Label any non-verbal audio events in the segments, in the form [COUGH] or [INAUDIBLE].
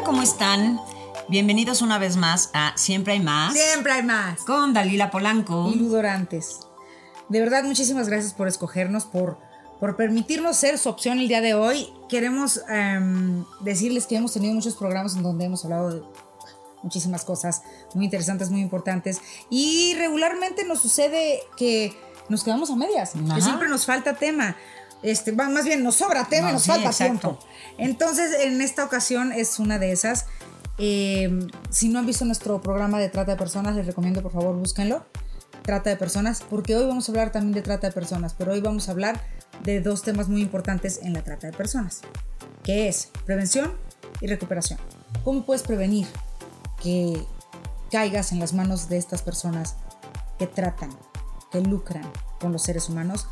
Hola, ¿cómo están? Bienvenidos una vez más a Siempre hay más. Siempre hay más. Con Dalila Polanco. Y Ludorantes. De verdad, muchísimas gracias por escogernos, por, por permitirnos ser su opción el día de hoy. Queremos em, decirles que hemos tenido muchos programas en donde hemos hablado de muchísimas cosas muy interesantes, muy importantes. Y regularmente nos sucede que nos quedamos a medias, que siempre nos falta tema. Este, más bien nos sobra tema y nos falta tiempo. Entonces, en esta ocasión es una de esas. Em, si no han visto nuestro programa de trata de personas, les recomiendo por favor búsquenlo. Trata de personas, porque hoy vamos a hablar también de trata de personas, pero hoy vamos a hablar de dos temas muy importantes en la trata de personas, que es prevención y recuperación. ¿Cómo puedes prevenir que caigas en las manos de estas personas que tratan, que lucran con los seres humanos?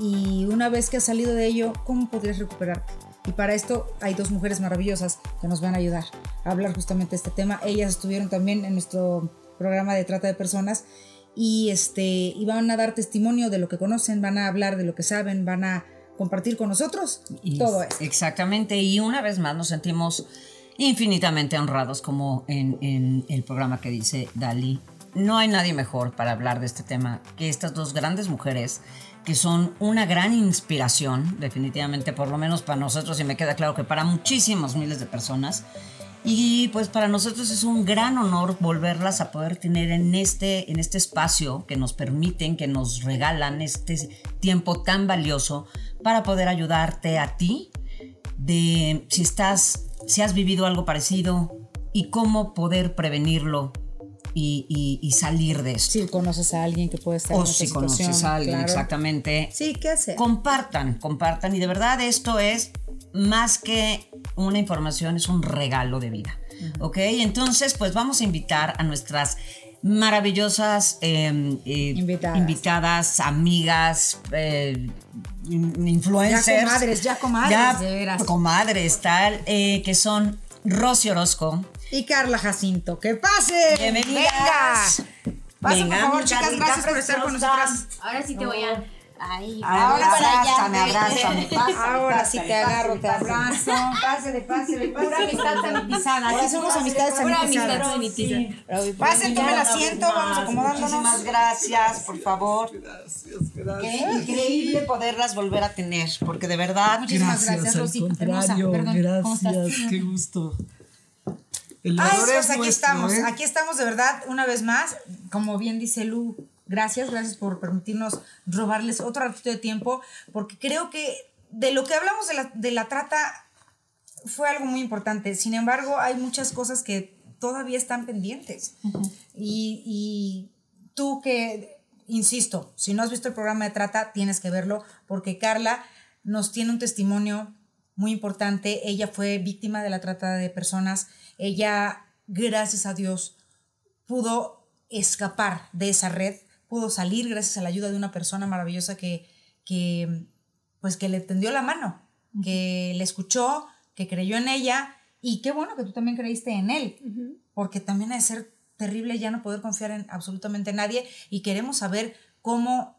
Y una vez que has salido de ello, ¿cómo podrías recuperarte? Y para esto hay dos mujeres maravillosas que nos van a ayudar a hablar justamente de este tema. Ellas estuvieron también en nuestro programa de trata de personas y, este, y van a dar testimonio de lo que conocen, van a hablar de lo que saben, van a compartir con nosotros todo esto. Exactamente, y una vez más nos sentimos infinitamente honrados como en, en el programa que dice Dali. No hay nadie mejor para hablar de este tema que estas dos grandes mujeres son una gran inspiración, definitivamente, por lo menos para nosotros, y me queda claro que para muchísimos miles de personas. Y pues para nosotros es un gran honor volverlas a poder tener en este, en este espacio que nos permiten, que nos regalan este tiempo tan valioso para poder ayudarte a ti de si estás, si has vivido algo parecido y cómo poder prevenirlo y, salir de esto. Si conoces a alguien que puede estar o si conoces a alguien, exactamente. Sí, ¿qué hacer? Compartan, compartan. Y de verdad esto es más que una información, es un regalo de vida. ¿Ok? Entonces, pues vamos a invitar a nuestras maravillosas em, eh, invitadas. amigas, eh, influencers. Ya comadres, ya comadres, de veras. Comadres, tal, eh, que son Rosy Orozco, y Carla Jacinto. ¡Que pase! ¡Bienvenidas! Venga. por favor, chicas. Gracias por estar con nosotras. Ahora sí te voy a... Ahí, ahora abrázame, abrázame, Ahora sí te agarro, te abrazo. Pásale, pásale, pásale. Pura amistad sanitizada. Aquí somos amistades sanitizadas. Pasen, tomen asiento, vamos acomodándonos. Muchísimas gracias, por favor. Gracias, gracias. Qué increíble poderlas volver a tener, porque de verdad. Muchísimas gracias, Rosy. Gracias, qué gusto. El Ay, pues aquí estamos, ¿eh? aquí estamos de verdad, una vez más, como bien dice Lu, gracias, gracias por permitirnos robarles otro ratito de tiempo, porque creo que de lo que hablamos de la, de la trata fue algo muy importante, sin embargo hay muchas cosas que todavía están pendientes. y, y tú que, insisto, si no has visto el programa de trata, tienes que verlo, porque Carla nos tiene un testimonio muy importante, ella fue víctima de la trata de personas, ella, gracias a Dios, pudo escapar de esa red, pudo salir gracias a la ayuda de una persona maravillosa que, que pues que le tendió la mano, que le escuchó, que creyó en ella y qué bueno que tú también creíste en él, porque también ha de ser terrible ya no poder confiar en absolutamente nadie y queremos saber cómo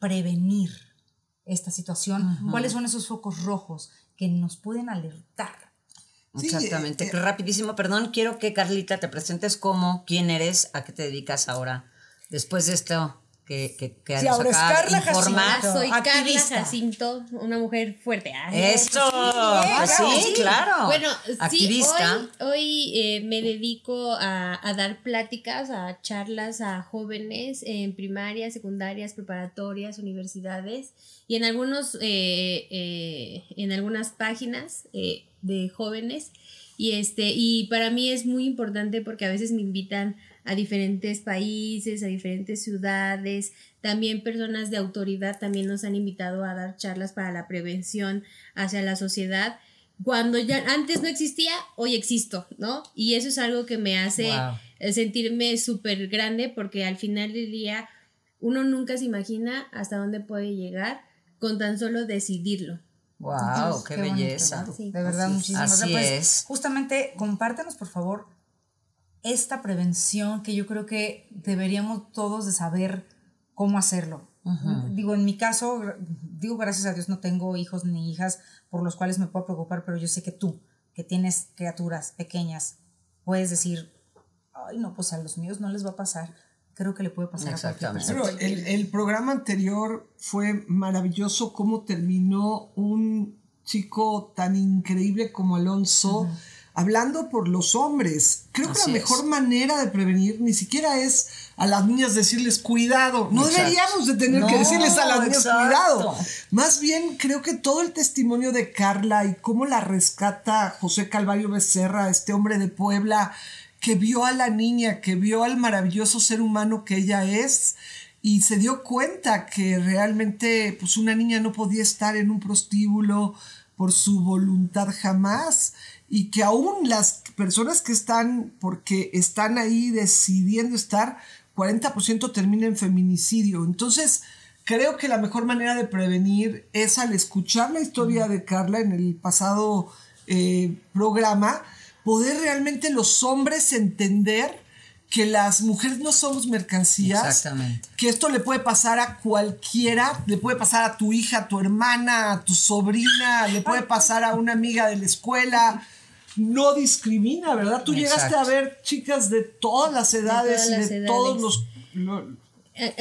prevenir esta situación, cuáles son esos focos rojos que nos pueden alertar Exactamente. Eh, Rapidísimo, perdón, quiero que Carlita te presentes como, quién eres, a qué te dedicas ahora, después de esto que, que, que sí, ahora es Carla informar. Soy Carla Jacinto, una mujer fuerte. Esto, pues sí, claro. Bueno, Activista. sí, hoy, hoy eh, me dedico a, a, dar pláticas, a charlas a jóvenes en primarias, secundarias, preparatorias, universidades y en algunos, eh, eh, en algunas páginas de jóvenes. Y, este, y para mí es muy importante porque a veces me invitan a diferentes países, a diferentes ciudades. También personas de autoridad también nos han invitado a dar charlas para la prevención hacia la sociedad. cuando ya antes no existía, hoy existo, ¿no? Y eso es algo que me hace sentirme súper grande porque al final del día uno nunca se imagina hasta dónde puede llegar con tan solo decidirlo. Wow, qué, belleza. De verdad, muchísimas gracias. Pues, justamente, compártenos, por favor, esta prevención que yo creo que deberíamos todos de saber cómo hacerlo. Digo, en mi caso, digo, gracias a Dios no tengo hijos ni hijas por los cuales me puedo preocupar, pero yo sé que tú, que tienes criaturas pequeñas, puedes decir, ay, no, pues a los míos no les va a pasar. Creo que le puede pasar a cualquier persona. Pero el, el programa anterior fue maravilloso, cómo terminó un chico tan increíble como Alonso hablando por los hombres. Creo que la mejor manera de prevenir ni siquiera es a las niñas decirles cuidado. No deberíamos de tener que decirles a las niñas cuidado. Más bien creo que todo el testimonio de Carla y cómo la rescata José Calvario Becerra, este hombre de Puebla, que vio a la niña, que vio al maravilloso ser humano que ella es y se dio cuenta que realmente pues una niña no podía estar en un prostíbulo por su voluntad jamás y que aún las personas que están, porque están ahí decidiendo estar, 40% termina en feminicidio. Entonces, creo que la mejor manera de prevenir es al escuchar la historia de Carla en el pasado eh, programa, poder realmente los hombres entender que las mujeres no somos mercancías. Exactamente. Que esto le puede pasar a cualquiera, le puede pasar a tu hija, a tu hermana, a tu sobrina, le puede pasar a una amiga de la escuela no discrimina, ¿verdad? Tú llegaste a ver chicas de todas las edades, de, todos los,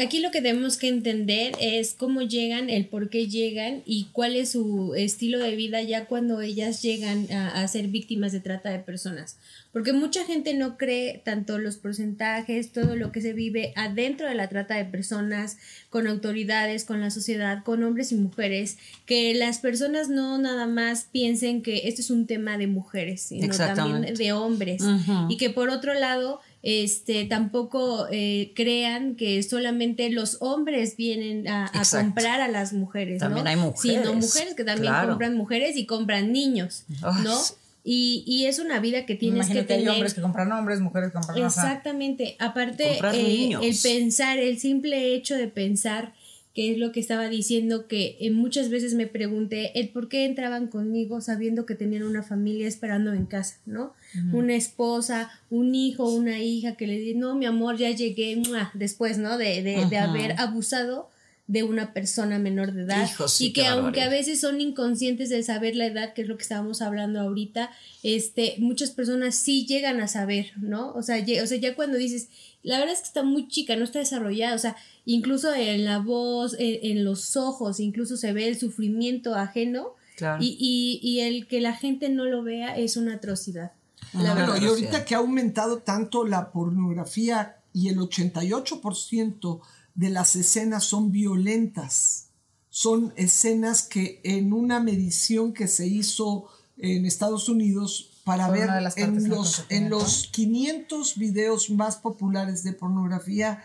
Aquí lo que tenemos que entender es cómo llegan, el por qué llegan y cuál es su estilo de vida ya cuando ellas llegan a, a ser víctimas de trata de personas. Porque mucha gente no cree tanto los porcentajes, todo lo que se vive adentro de la trata de personas, con autoridades, con la sociedad, con hombres y mujeres, que las personas no nada más piensen que esto es un tema de mujeres, sino también de hombres. Y que por otro lado, este tampoco eh, crean que solamente los hombres vienen a, comprar a las mujeres, también ¿no? hay mujeres. Sino mujeres que también compran mujeres y compran niños, ¿no? Y, y, es una vida que tienes que tener. Hay hombres que compran hombres, mujeres que compran Exactamente. Aparte, eh, el pensar, el simple hecho de pensar, que es lo que estaba diciendo, que eh, muchas veces me pregunté el por qué entraban conmigo sabiendo que tenían una familia esperando en casa, ¿no? Una esposa, un hijo, una hija que le di, no, mi amor, ya llegué, después, ¿no? De, de, de haber abusado de una persona menor de edad y que aunque a veces son inconscientes de saber la edad, que es lo que estábamos hablando ahorita, este, muchas personas sí llegan a saber, ¿no? O sea, o sea, ya cuando dices, la verdad es que está muy chica, no está desarrollada, o sea, incluso en la voz, en, los ojos, incluso se ve el sufrimiento ajeno y, y, y, el que la gente no lo vea es una atrocidad. Claro, y ahorita que ha aumentado tanto la pornografía y el 88% de las escenas son violentas. Son escenas que en una medición que se hizo en Estados Unidos para ver en los, en los 500 videos más populares de pornografía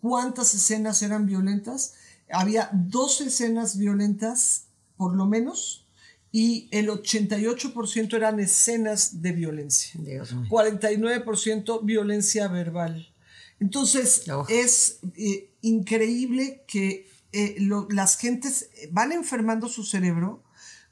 cuántas escenas eran violentas. Había dos escenas violentas, por lo menos, y el 88% eran escenas de violencia. 49% violencia verbal. Entonces, es eh, increíble que eh, las gentes van enfermando su cerebro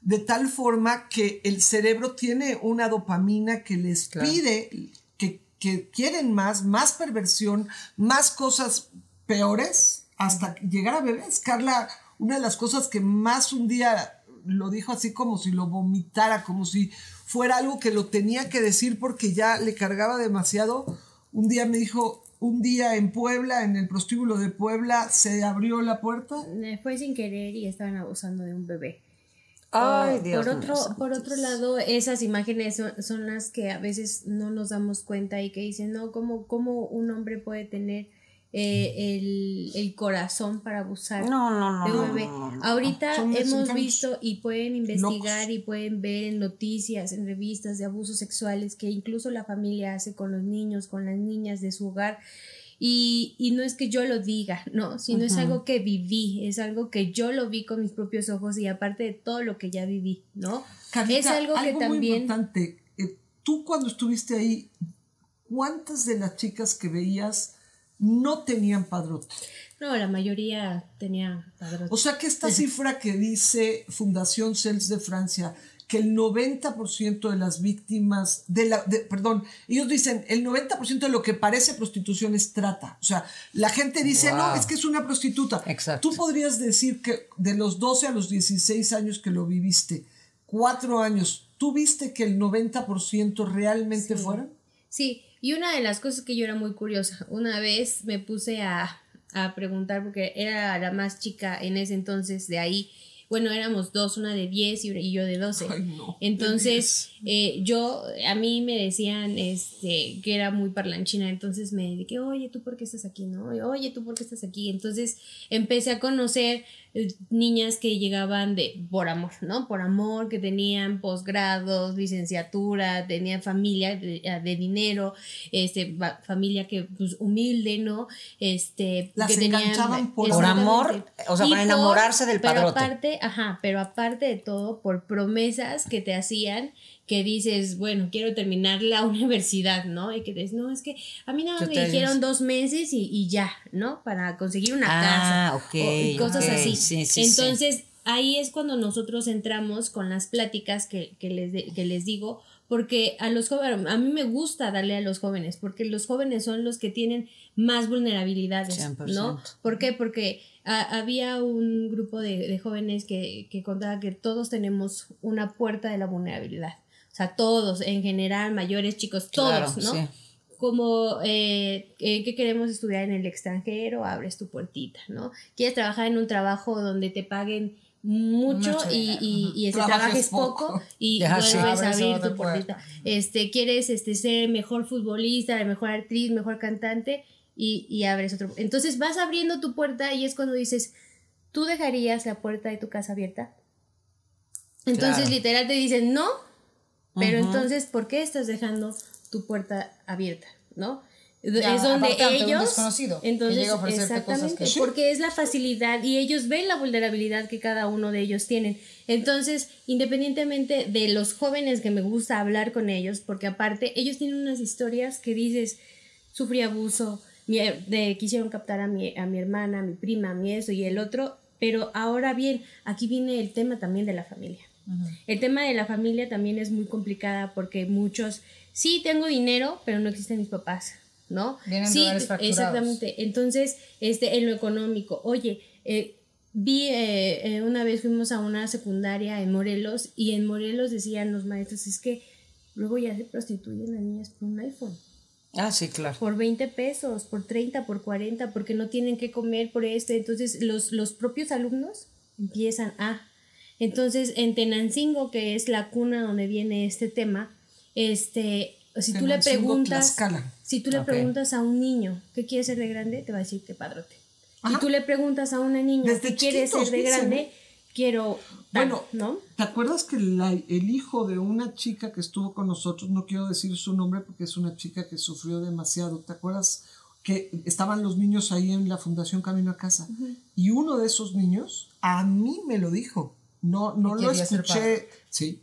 de tal forma que el cerebro tiene una dopamina que les pide que, que, quieren más, más perversión, más cosas peores, hasta llegar a bebés. Carla, una de las cosas que más un día lo dijo así como si lo vomitara, como si fuera algo que lo tenía que decir porque ya le cargaba demasiado. Un día me dijo, un día en Puebla, en el prostíbulo de Puebla, se abrió la puerta. Fue sin querer y estaban abusando de un bebé. Ay, Dios por otro, por otro lado, esas imágenes son, las que a veces no nos damos cuenta y que dicen, no, ¿cómo, cómo un hombre puede tener eh, el, el, corazón para abusar de un bebé. Ahorita hemos visto y pueden investigar y pueden ver en noticias, en revistas de abusos sexuales que incluso la familia hace con los niños, con las niñas de su hogar. Y, y, no es que yo lo diga, no, sino es algo que viví, es algo que yo lo vi con mis propios ojos y aparte de todo lo que ya viví, ¿no? es algo, que también... Muy importante, eh, tú cuando estuviste ahí, ¿cuántas de las chicas que veías no tenían padrote? No, la mayoría tenía padrote. O sea que esta [LAUGHS] cifra que dice Fundación CELS de Francia, que el 90% de las víctimas de la, perdón, ellos dicen el 90% de lo que parece prostitución es trata. O sea, la gente dice, no, es que es una prostituta. Exacto. Tú podrías decir que de los 12 a los 16 años que lo viviste, cuatro años, ¿tú viste que el 90% realmente fueron? Sí, y una de las cosas que yo era muy curiosa, una vez me puse a, a preguntar, porque era la más chica en ese entonces de ahí, bueno, éramos dos, una de 10 y, yo de 12. entonces, eh, yo, a mí me decían este, que era muy parlanchina, entonces me dije, oye, ¿tú por qué estás aquí? ¿No? Oye, ¿tú por qué estás aquí? Entonces empecé a conocer niñas que llegaban de por amor, ¿no? Por amor, que tenían posgrados, licenciatura, tenían familia de, eh, dinero, este, familia que, pues, humilde, ¿no? Este, Las que tenían, por, amor, o sea, para enamorarse del padrote. Pero aparte, ajá, pero aparte de todo, por promesas que te hacían que dices, bueno, quiero terminar la [LAUGHS] universidad, ¿no? Y que dices, no, es que a mí nada me dijeron dos meses y, ya, ¿no? Para conseguir una ah, casa. y cosas así. Entonces, ahí es cuando nosotros entramos con las pláticas que, les, que les digo, porque a los jóvenes, a mí me gusta darle a los jóvenes, porque los jóvenes son los que tienen más vulnerabilidades, ¿no? ¿Por qué? Porque había un grupo de, jóvenes que, que contaba que todos tenemos una puerta de la vulnerabilidad. O sea, todos, en general, mayores, chicos, todos, ¿no? Como, eh, eh, ¿qué queremos estudiar en el extranjero? Abres tu puertita, ¿no? ¿Quieres trabajar en un trabajo donde te paguen mucho, y, y, este, trabajes poco, y [LAUGHS] vuelves a abrir tu puertita. Este, quieres este, ser mejor futbolista, mejor actriz, mejor cantante y, y abres otro. Entonces vas abriendo tu puerta y es cuando dices, ¿tú dejarías la puerta de tu casa abierta? Entonces literal te dicen, no, pero entonces, ¿por qué estás dejando tu puerta abierta? ¿No? es donde ellos entonces exactamente porque es la facilidad y ellos ven la vulnerabilidad que cada uno de ellos tienen entonces independientemente de los jóvenes que me gusta hablar con ellos porque aparte ellos tienen unas historias que dices sufrí abuso de, quisieron captar a mi, a mi hermana a mi prima a mi eso y el otro pero ahora bien aquí viene el tema también de la familia el tema de la familia también es muy complicada porque muchos, sí tengo dinero, pero no existen mis papás, ¿no? Vienen sí, exactamente. Entonces, este, en lo económico, oye, eh, vi eh, eh, una vez fuimos a una secundaria en Morelos y en Morelos decían los maestros, es que luego ya se prostituyen las niñas por un iPhone. Ah, sí, claro. Por 20 pesos, por 30, por 40, porque no tienen que comer por este. Entonces, los, los propios alumnos empiezan a, entonces, en Tenancingo, que es la cuna donde viene este tema, este, si tú le preguntas, si tú le preguntas a un niño qué quiere ser de grande, te va a decir que padrote. Si tú le preguntas a una niña qué quiere ser de grande, quiero bueno, ¿no? ¿Te acuerdas que el hijo de una chica que estuvo con nosotros, no quiero decir su nombre porque es una chica que sufrió demasiado, ¿te acuerdas que estaban los niños ahí en la Fundación Camino a Casa? Y uno de esos niños a mí me lo dijo. No, no lo escuché. Sí,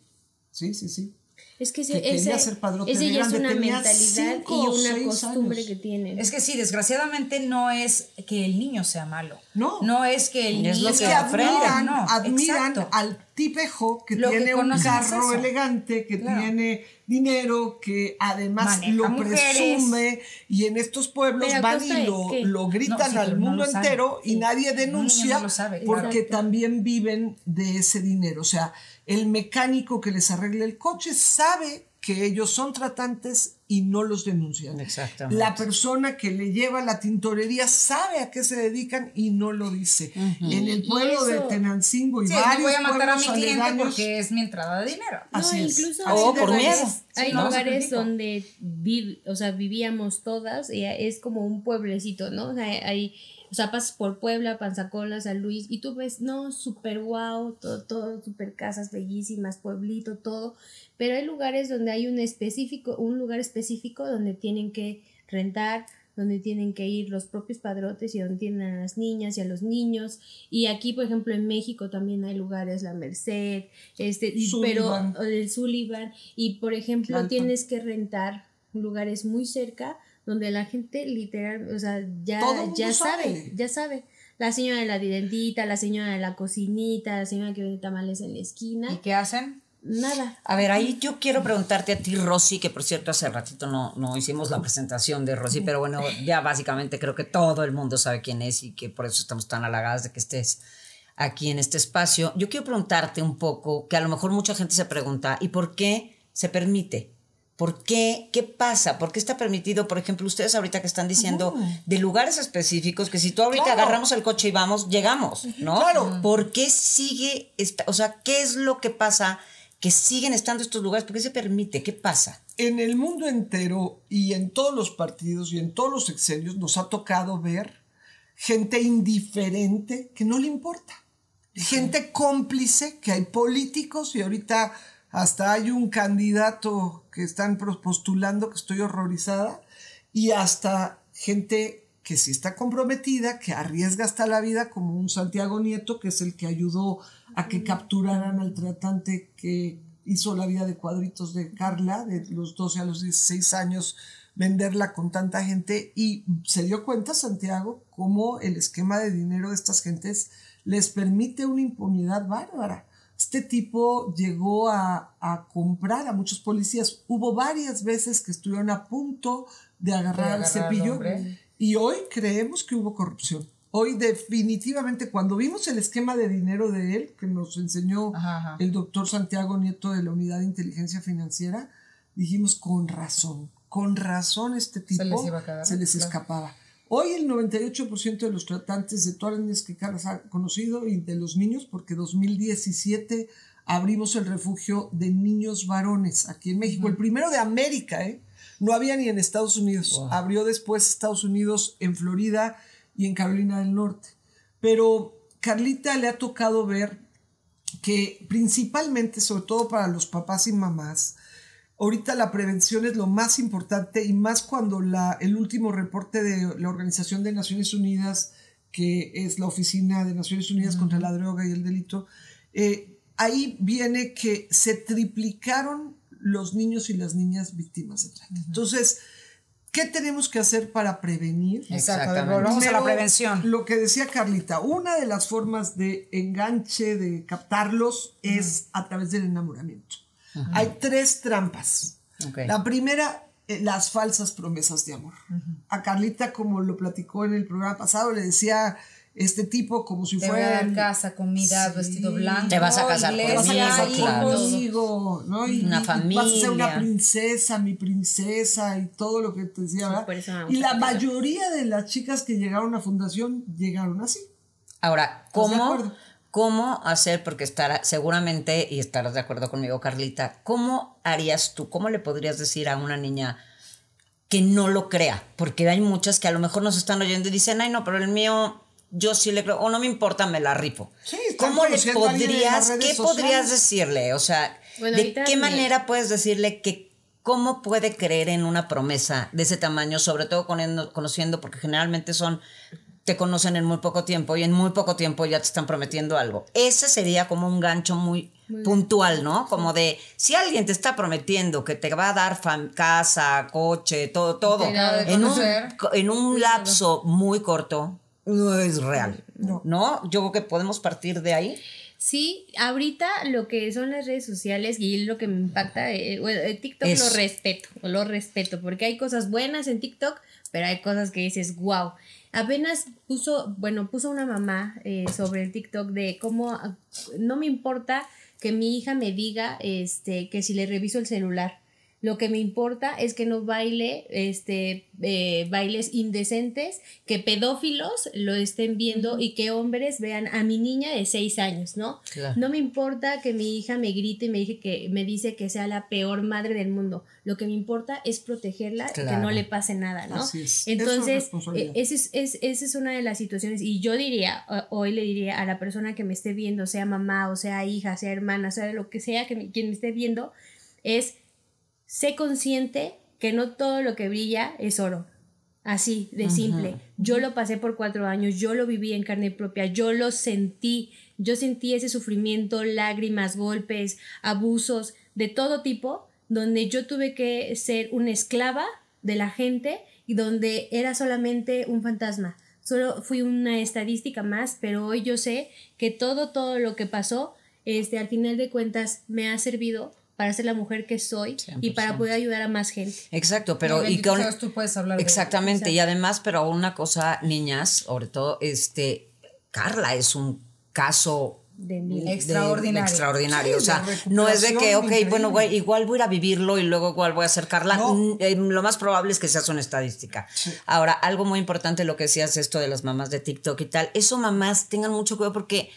sí, sí, sí. Es que, ese, ese, ya es una mentalidad y una costumbre que tienen. Es que sí, desgraciadamente no es que el niño sea malo. No. No es que el niño es lo que, admiran, no, admiran al tipejo que tiene un carro elegante, que tiene dinero, que además lo presume y en estos pueblos van y lo, gritan al mundo entero y nadie denuncia porque también viven de ese dinero. O sea, el mecánico que les arregle el coche sabe que ellos son tratantes y no los denuncian. Exactamente. La persona que le lleva la tintorería sabe a qué se dedican y no lo dice. En el pueblo de Tenancingo y varios voy a matar a mi cliente porque es mi entrada de dinero. No, incluso oh, por miedo. Hay lugares donde o sea, vivíamos todas y es como un pueblecito, ¿no? O sea, hay o sea, pasas por Puebla, Panzacola, San Luis, y tú ves, no, súper guau, todo, todo, súper casas bellísimas, pueblito, todo. Pero hay lugares donde hay un específico, un lugar específico donde tienen que rentar donde tienen que ir los propios padrotes y donde tienen a las niñas y a los niños. Y aquí, por ejemplo, en México también hay lugares, la Merced, este, pero el Sullivan, y por ejemplo, tienes que rentar lugares muy cerca donde la gente literal, o sea, ya, ya sabe, ya sabe. La señora de la direndita, la señora de la cocinita, la señora que vende tamales en la esquina. ¿Y qué hacen? Nada. A ver, ahí yo quiero preguntarte a ti, Rosy, que por cierto hace ratito no, no hicimos la presentación de Rosy, pero bueno, [LAUGHS] ya básicamente creo que todo el mundo sabe quién es y que por eso estamos tan halagadas de que estés aquí en este espacio. Yo quiero preguntarte un poco, que a lo mejor mucha gente se pregunta, ¿y por qué se permite? ¿Por qué? ¿Qué pasa? ¿Por qué está permitido, por ejemplo, ustedes ahorita que están diciendo de lugares específicos que si tú ahorita agarramos el coche y vamos, llegamos, ¿no? Claro. ¿Por qué sigue, esta, o sea, qué es lo que pasa que siguen estando estos lugares? ¿Por qué se permite? ¿Qué pasa? En el mundo entero y en todos los partidos y en todos los sexenios nos ha tocado ver gente indiferente que no le importa. Gente cómplice, que hay políticos y ahorita hasta hay un candidato que están postulando que estoy horrorizada y hasta gente que sí está comprometida, que arriesga hasta la vida, como un Santiago Nieto, que es el que ayudó a que capturaran al tratante que hizo la vida de cuadritos de Carla, de los 12 a los 16 años, venderla con tanta gente y se dio cuenta Santiago cómo el esquema de dinero de estas gentes les permite una impunidad bárbara. Este tipo llegó a, a, comprar a muchos policías. Hubo varias veces que estuvieron a punto de agarrar, al cepillo y hoy creemos que hubo corrupción. Hoy definitivamente cuando vimos el esquema de dinero de él que nos enseñó el doctor Santiago Nieto de la Unidad de Inteligencia Financiera, dijimos con razón, con razón este tipo se les, escapaba. Hoy el 98% de los tratantes de todas que Carlos ha conocido y de los niños, porque 2017 abrimos el refugio de niños varones aquí en México, el primero de América, ¿eh? No había ni en Estados Unidos. Abrió después Estados Unidos en Florida y en Carolina del Norte. Pero Carlita le ha tocado ver que principalmente, sobre todo para los papás y mamás, ahorita la prevención es lo más importante y más cuando la, el último reporte de la Organización de Naciones Unidas, que es la Oficina de Naciones Unidas contra la Droga y el Delito, eh, ahí viene que se triplicaron los niños y las niñas víctimas de trata. Entonces, ¿Qué tenemos que hacer para prevenir? Exactamente. Volvamos a la prevención. Lo que decía Carlita, una de las formas de enganche, de captarlos, es a través del enamoramiento. Hay tres trampas. La primera, eh, las falsas promesas de amor. A Carlita, como lo platicó en el programa pasado, le decía este tipo como si fuera en casa, comida, vestido blanco. Te vas a casar conmigo, ¿no? Y, una familia. Vas a ser una princesa, mi princesa y todo lo que te decía, y la mayoría de las chicas que llegaron a fundación llegaron así. Ahora, ¿cómo, cómo hacer, porque estará seguramente, y estarás de acuerdo conmigo, Carlita, ¿cómo harías tú, cómo le podrías decir a una niña que no lo crea? Porque hay muchas que a lo mejor nos están oyendo y dicen, ay, no, pero el mío yo sí le creo, o no me importa, me la rifo. ¿Cómo le podrías, qué podrías decirle? O sea, ¿de qué manera puedes decirle que cómo puede creer en una promesa de ese tamaño, sobre todo conociendo, porque generalmente son, te conocen en muy poco tiempo y en muy poco tiempo ya te están prometiendo algo. Ese sería como un gancho muy, puntual, ¿no? Como de, si alguien te está prometiendo que te va a dar casa, coche, todo, todo, en un, en un lapso muy corto, no es real. No. Yo creo que podemos partir de ahí. Sí, ahorita lo que son las redes sociales y lo que me impacta, eh, bueno, TikTok lo respeto, lo respeto, porque hay cosas buenas en TikTok, pero hay cosas que dices, wow. Apenas puso, bueno, puso una mamá eh, sobre el TikTok de cómo no me importa que mi hija me diga este, que si le reviso el celular lo que me importa es que no baile este, eh, bailes indecentes, que pedófilos lo estén viendo y que hombres vean a mi niña de seis años, ¿no? No me importa que mi hija me grite y me, dije que, me dice que sea la peor madre del mundo. Lo que me importa es protegerla, y que no le pase nada, ¿no? Entonces, e, esa es, es, esa es una de las situaciones. Y yo diría, hoy le diría a la persona que me esté viendo, sea mamá o sea hija, sea hermana, sea lo que sea que quien me esté viendo, es sé consciente que no todo lo que brilla es oro. Así, de simple. Yo lo pasé por cuatro años, yo lo viví en carne propia, yo lo sentí, yo sentí ese sufrimiento, lágrimas, golpes, abusos de todo tipo, donde yo tuve que ser una esclava de la gente y donde era solamente un fantasma. Solo fui una estadística más, pero hoy yo sé que todo, todo lo que pasó, este, al final de cuentas me ha servido para ser la mujer que soy y para poder ayudar a más gente. Exacto, pero y con tú puedes hablar Exactamente, y además, pero una cosa, niñas, sobre todo este Carla es un caso de extraordinario. extraordinario. o sea, no es de que, ok, bueno, güey, igual voy a ir a vivirlo y luego igual voy a hacer Carla. Mm, eh, lo más probable es que seas una estadística. Ahora, algo muy importante lo que decías esto de las mamás de TikTok y tal. Eso, mamás, tengan mucho cuidado porque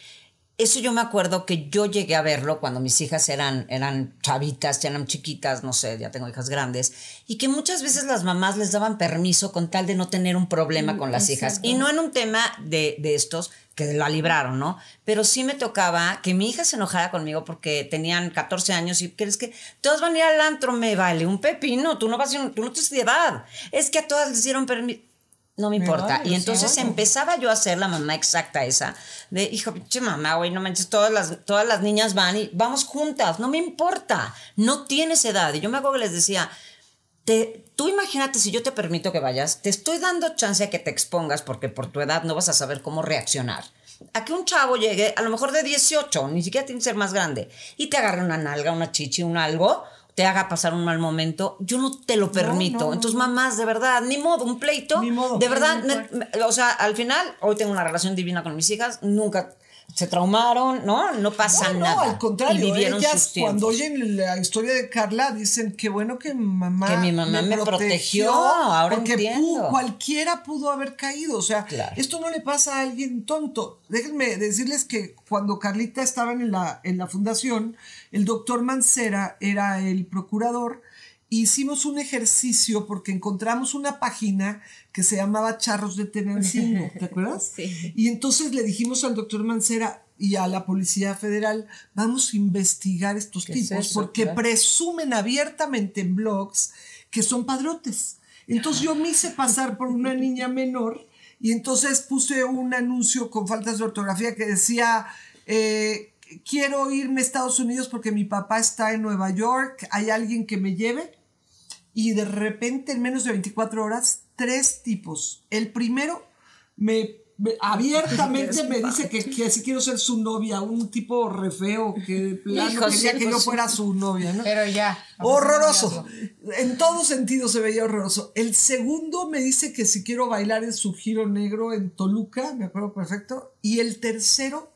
eso yo me acuerdo que yo llegué a verlo cuando mis hijas eran, eran chavitas, ya eran chiquitas, no sé, ya tengo hijas grandes, y que muchas veces las mamás les daban permiso con tal de no tener un problema mm, con las hijas. Y no en un tema de, de estos que la libraron, ¿no? Pero sí me tocaba que mi hija se enojara conmigo porque tenían 14 años y crees que todos van a ir al antro, me vale un pepino, tú no vas a, tú no tienes edad. Es que a todas les dieron permiso no me importa. y entonces empezaba yo a ser la mamá exacta esa, de, hijo, pinche mamá, güey, no manches, todas las, todas las niñas van y vamos juntas, no me importa, no tienes edad. Y yo me acuerdo que les decía, te, tú imagínate si yo te permito que vayas, te estoy dando chance a que te expongas porque por tu edad no vas a saber cómo reaccionar. A que un chavo llegue, a lo mejor de 18, ni siquiera tiene que ser más grande, y te agarre una nalga, una chichi, un algo, te haga pasar un mal momento, yo no te lo permito. Entonces, mamás, de verdad, ni modo, un pleito. de verdad, o sea, al final, hoy tengo una relación divina con mis hijas, nunca se traumaron, ¿no? No pasa nada. No, al contrario, ellas cuando oyen la historia de Carla dicen que bueno que mamá que mi mamá me, protegió, ahora porque cualquiera pudo haber caído, o sea, esto no le pasa a alguien tonto. Déjenme decirles que cuando Carlita estaba en la en la fundación, el doctor Mancera era el procurador hicimos un ejercicio porque encontramos una página que se llamaba Charros de Tenancingo, ¿te acuerdas? [LAUGHS] Sí. Y entonces le dijimos al doctor Mancera y a la Policía Federal, vamos a investigar estos tipos porque presumen abiertamente en blogs que son padrotes. Entonces yo me hice pasar por una [LAUGHS] niña menor y entonces puse un anuncio con faltas de ortografía que decía... Eh, quiero irme a Estados Unidos porque mi papá está en Nueva York, hay alguien que me lleve y de repente en menos de 24 horas, tres tipos. El primero me, abiertamente me dice que, que si quiero ser su novia, un tipo re feo que quería que yo fuera su novia, ¿no? Pero ya. Horroroso. En todo sentido se veía horroroso. El segundo me dice que si quiero bailar en su giro negro en Toluca, me acuerdo perfecto. Y el tercero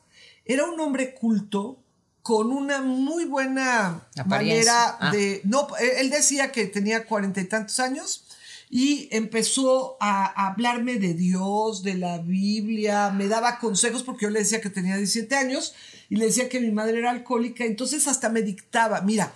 era un hombre culto, con una muy buena manera ah. de... No, él decía que tenía cuarenta y tantos años y empezó a hablarme de Dios, de la Biblia, me daba consejos porque yo le decía que tenía 17 años y le decía que mi madre era alcohólica, entonces hasta me dictaba, mira,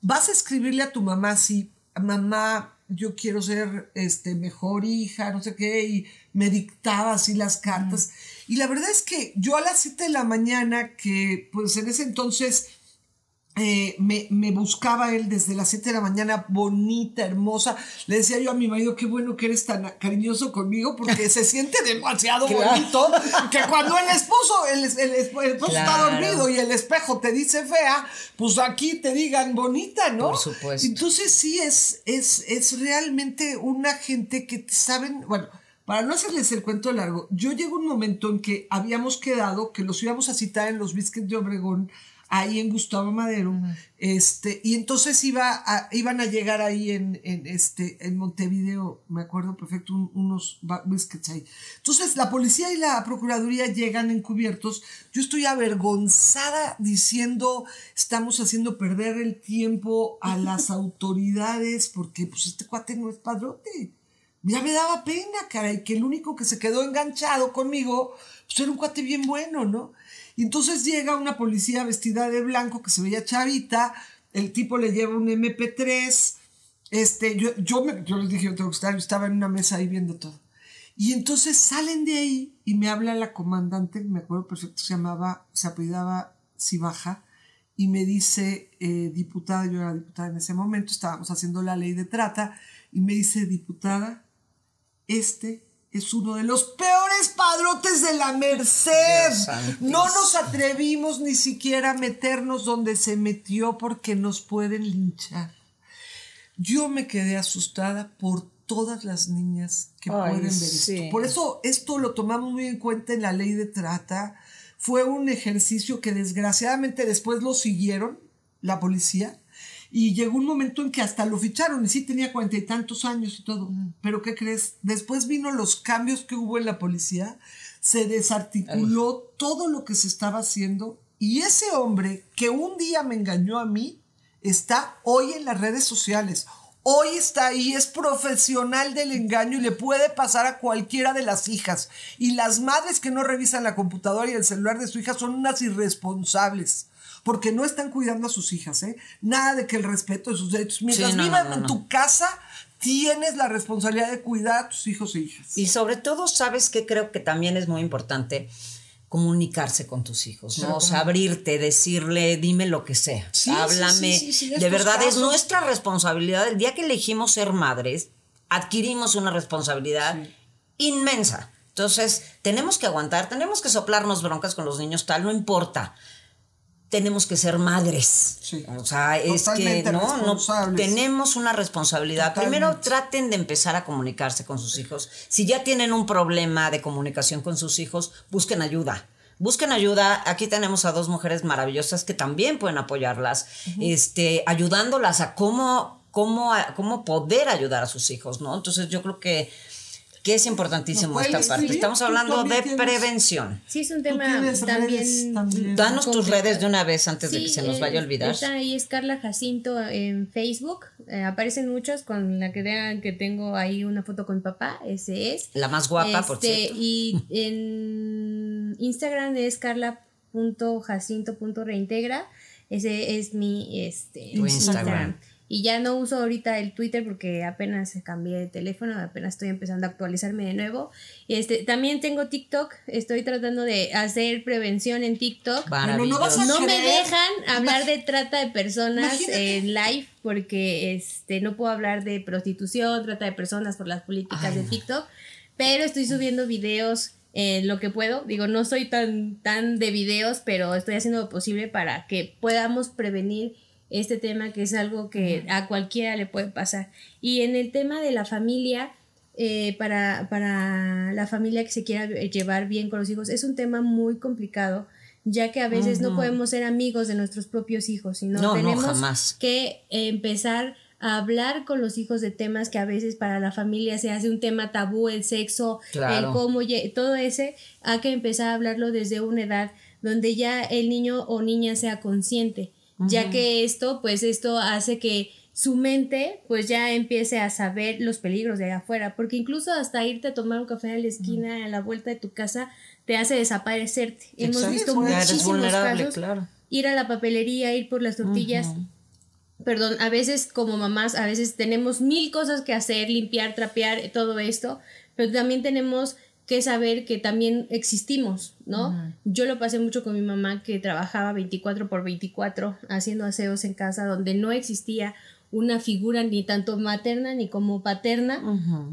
vas a escribirle a tu mamá si mamá, yo quiero ser este, mejor hija, no sé qué, y me dictaba así las cartas. Y la verdad es que yo a las 7 de la mañana, que pues en ese entonces eh, me, buscaba él desde las 7 de la mañana, bonita, hermosa. Le decía yo a mi marido, qué bueno que eres tan cariñoso conmigo, porque se siente demasiado [LAUGHS] bonito, que cuando el esposo, el, esposo está dormido y el espejo te dice fea, pues aquí te digan bonita, ¿no? Por supuesto. Entonces sí es, es, es realmente una gente que saben, bueno, para no hacerles el cuento largo, yo llego un momento en que habíamos quedado que los íbamos a citar en los biscuits de Obregón ahí en Gustavo Madero, este, y entonces iba iban a llegar ahí en, este, en Montevideo, me acuerdo perfecto, unos biscuits ahí. Entonces la policía y la procuraduría llegan encubiertos, yo estoy avergonzada diciendo, estamos haciendo perder el tiempo a las [LAUGHS] autoridades porque pues este cuate no es padrote. Ya me daba pena, caray, que el único que se quedó enganchado conmigo, pues era un cuate bien bueno, ¿no? Y entonces llega una policía vestida de blanco que se veía chavita, el tipo le lleva un MP3, este, yo, yo, les dije, yo tengo que estar, estaba en una mesa ahí viendo todo. Y entonces salen de ahí y me habla la comandante, me acuerdo perfecto, se llamaba, se apellidaba Cibaja, y me dice, eh, diputada, yo era diputada en ese momento, estábamos haciendo la ley de trata, y me dice, diputada, este es uno de los peores padrotes de la Merced. No nos atrevimos ni siquiera a meternos donde se metió porque nos pueden linchar. Yo me quedé asustada por todas las niñas que pueden ver esto. Por eso esto lo tomamos muy en cuenta en la ley de trata. Fue un ejercicio que desgraciadamente después lo siguieron la policía y llegó un momento en que hasta lo ficharon y sí tenía cuarenta y tantos años y todo. Pero ¿qué crees? Después vino los cambios que hubo en la policía, se desarticuló todo lo que se estaba haciendo y ese hombre que un día me engañó a mí está hoy en las redes sociales. Hoy está ahí, es profesional del engaño y le puede pasar a cualquiera de las hijas. Y las madres que no revisan la computadora y el celular de su hija son unas irresponsables porque no están cuidando a sus hijas, ¿eh? Nada de que el respeto de sus derechos. Mientras vivan en tu casa, tienes la responsabilidad de cuidar a tus hijos e hijas. Y sobre todo, ¿sabes qué creo que también es muy importante? comunicarse con tus hijos, ¿no? O sea, abrirte, decirle, dime lo que sea, háblame. de verdad, es nuestra responsabilidad. El día que elegimos ser madres, adquirimos una responsabilidad inmensa. Entonces, tenemos que aguantar, tenemos que soplarnos broncas con los niños, tal, no importa tenemos que ser madres. O sea, es que no, no tenemos una responsabilidad. Primero traten de empezar a comunicarse con sus hijos. Si ya tienen un problema de comunicación con sus hijos, busquen ayuda. Busquen ayuda. Aquí tenemos a dos mujeres maravillosas que también pueden apoyarlas, este, ayudándolas a cómo, cómo, cómo poder ayudar a sus hijos, ¿no? Entonces yo creo que que es importantísimo esta parte. Estamos hablando de prevención. Sí, es un tema también, Danos tus redes de una vez antes de que se nos vaya a olvidar. Está ahí es Carla Jacinto en Facebook. Eh, aparecen muchos con la que vean que tengo ahí una foto con mi papá. Ese es. La más guapa, por este, cierto. Y [LAUGHS] en Instagram es carla.jacinto.reintegra. Ese es mi este, Instagram. Y ya no uso ahorita el Twitter porque apenas cambié de teléfono, apenas estoy empezando a actualizarme de nuevo. Este, también tengo TikTok, estoy tratando de hacer prevención en TikTok. No, me dejan hablar de trata de personas en live porque este, no puedo hablar de prostitución, trata de personas por las políticas de TikTok, pero estoy subiendo videos en lo que puedo. Digo, no soy tan, tan de videos, pero estoy haciendo lo posible para que podamos prevenir este tema que es algo que a cualquiera le puede pasar. Y en el tema de la familia, eh, para, para, la familia que se quiera llevar bien con los hijos, es un tema muy complicado, ya que a veces no podemos ser amigos de nuestros propios hijos, sino tenemos que empezar a hablar con los hijos de temas que a veces para la familia se hace un tema tabú, el sexo, el cómo, todo ese, hay que empezar a hablarlo desde una edad donde ya el niño o niña sea consciente ya que esto, pues esto hace que su mente pues ya empiece a saber los peligros de allá afuera, porque incluso hasta irte a tomar un café a la esquina, a la vuelta de tu casa, te hace desaparecerte. Hemos visto muchísimos casos. Claro. Ir a la papelería, ir por las tortillas. Perdón, a veces como mamás, a veces tenemos mil cosas que hacer, limpiar, trapear, todo esto, pero también tenemos que saber que también existimos, ¿no? Yo lo pasé mucho con mi mamá que trabajaba 24 por 24 haciendo aseos en casa donde no existía una figura ni tanto materna ni como paterna.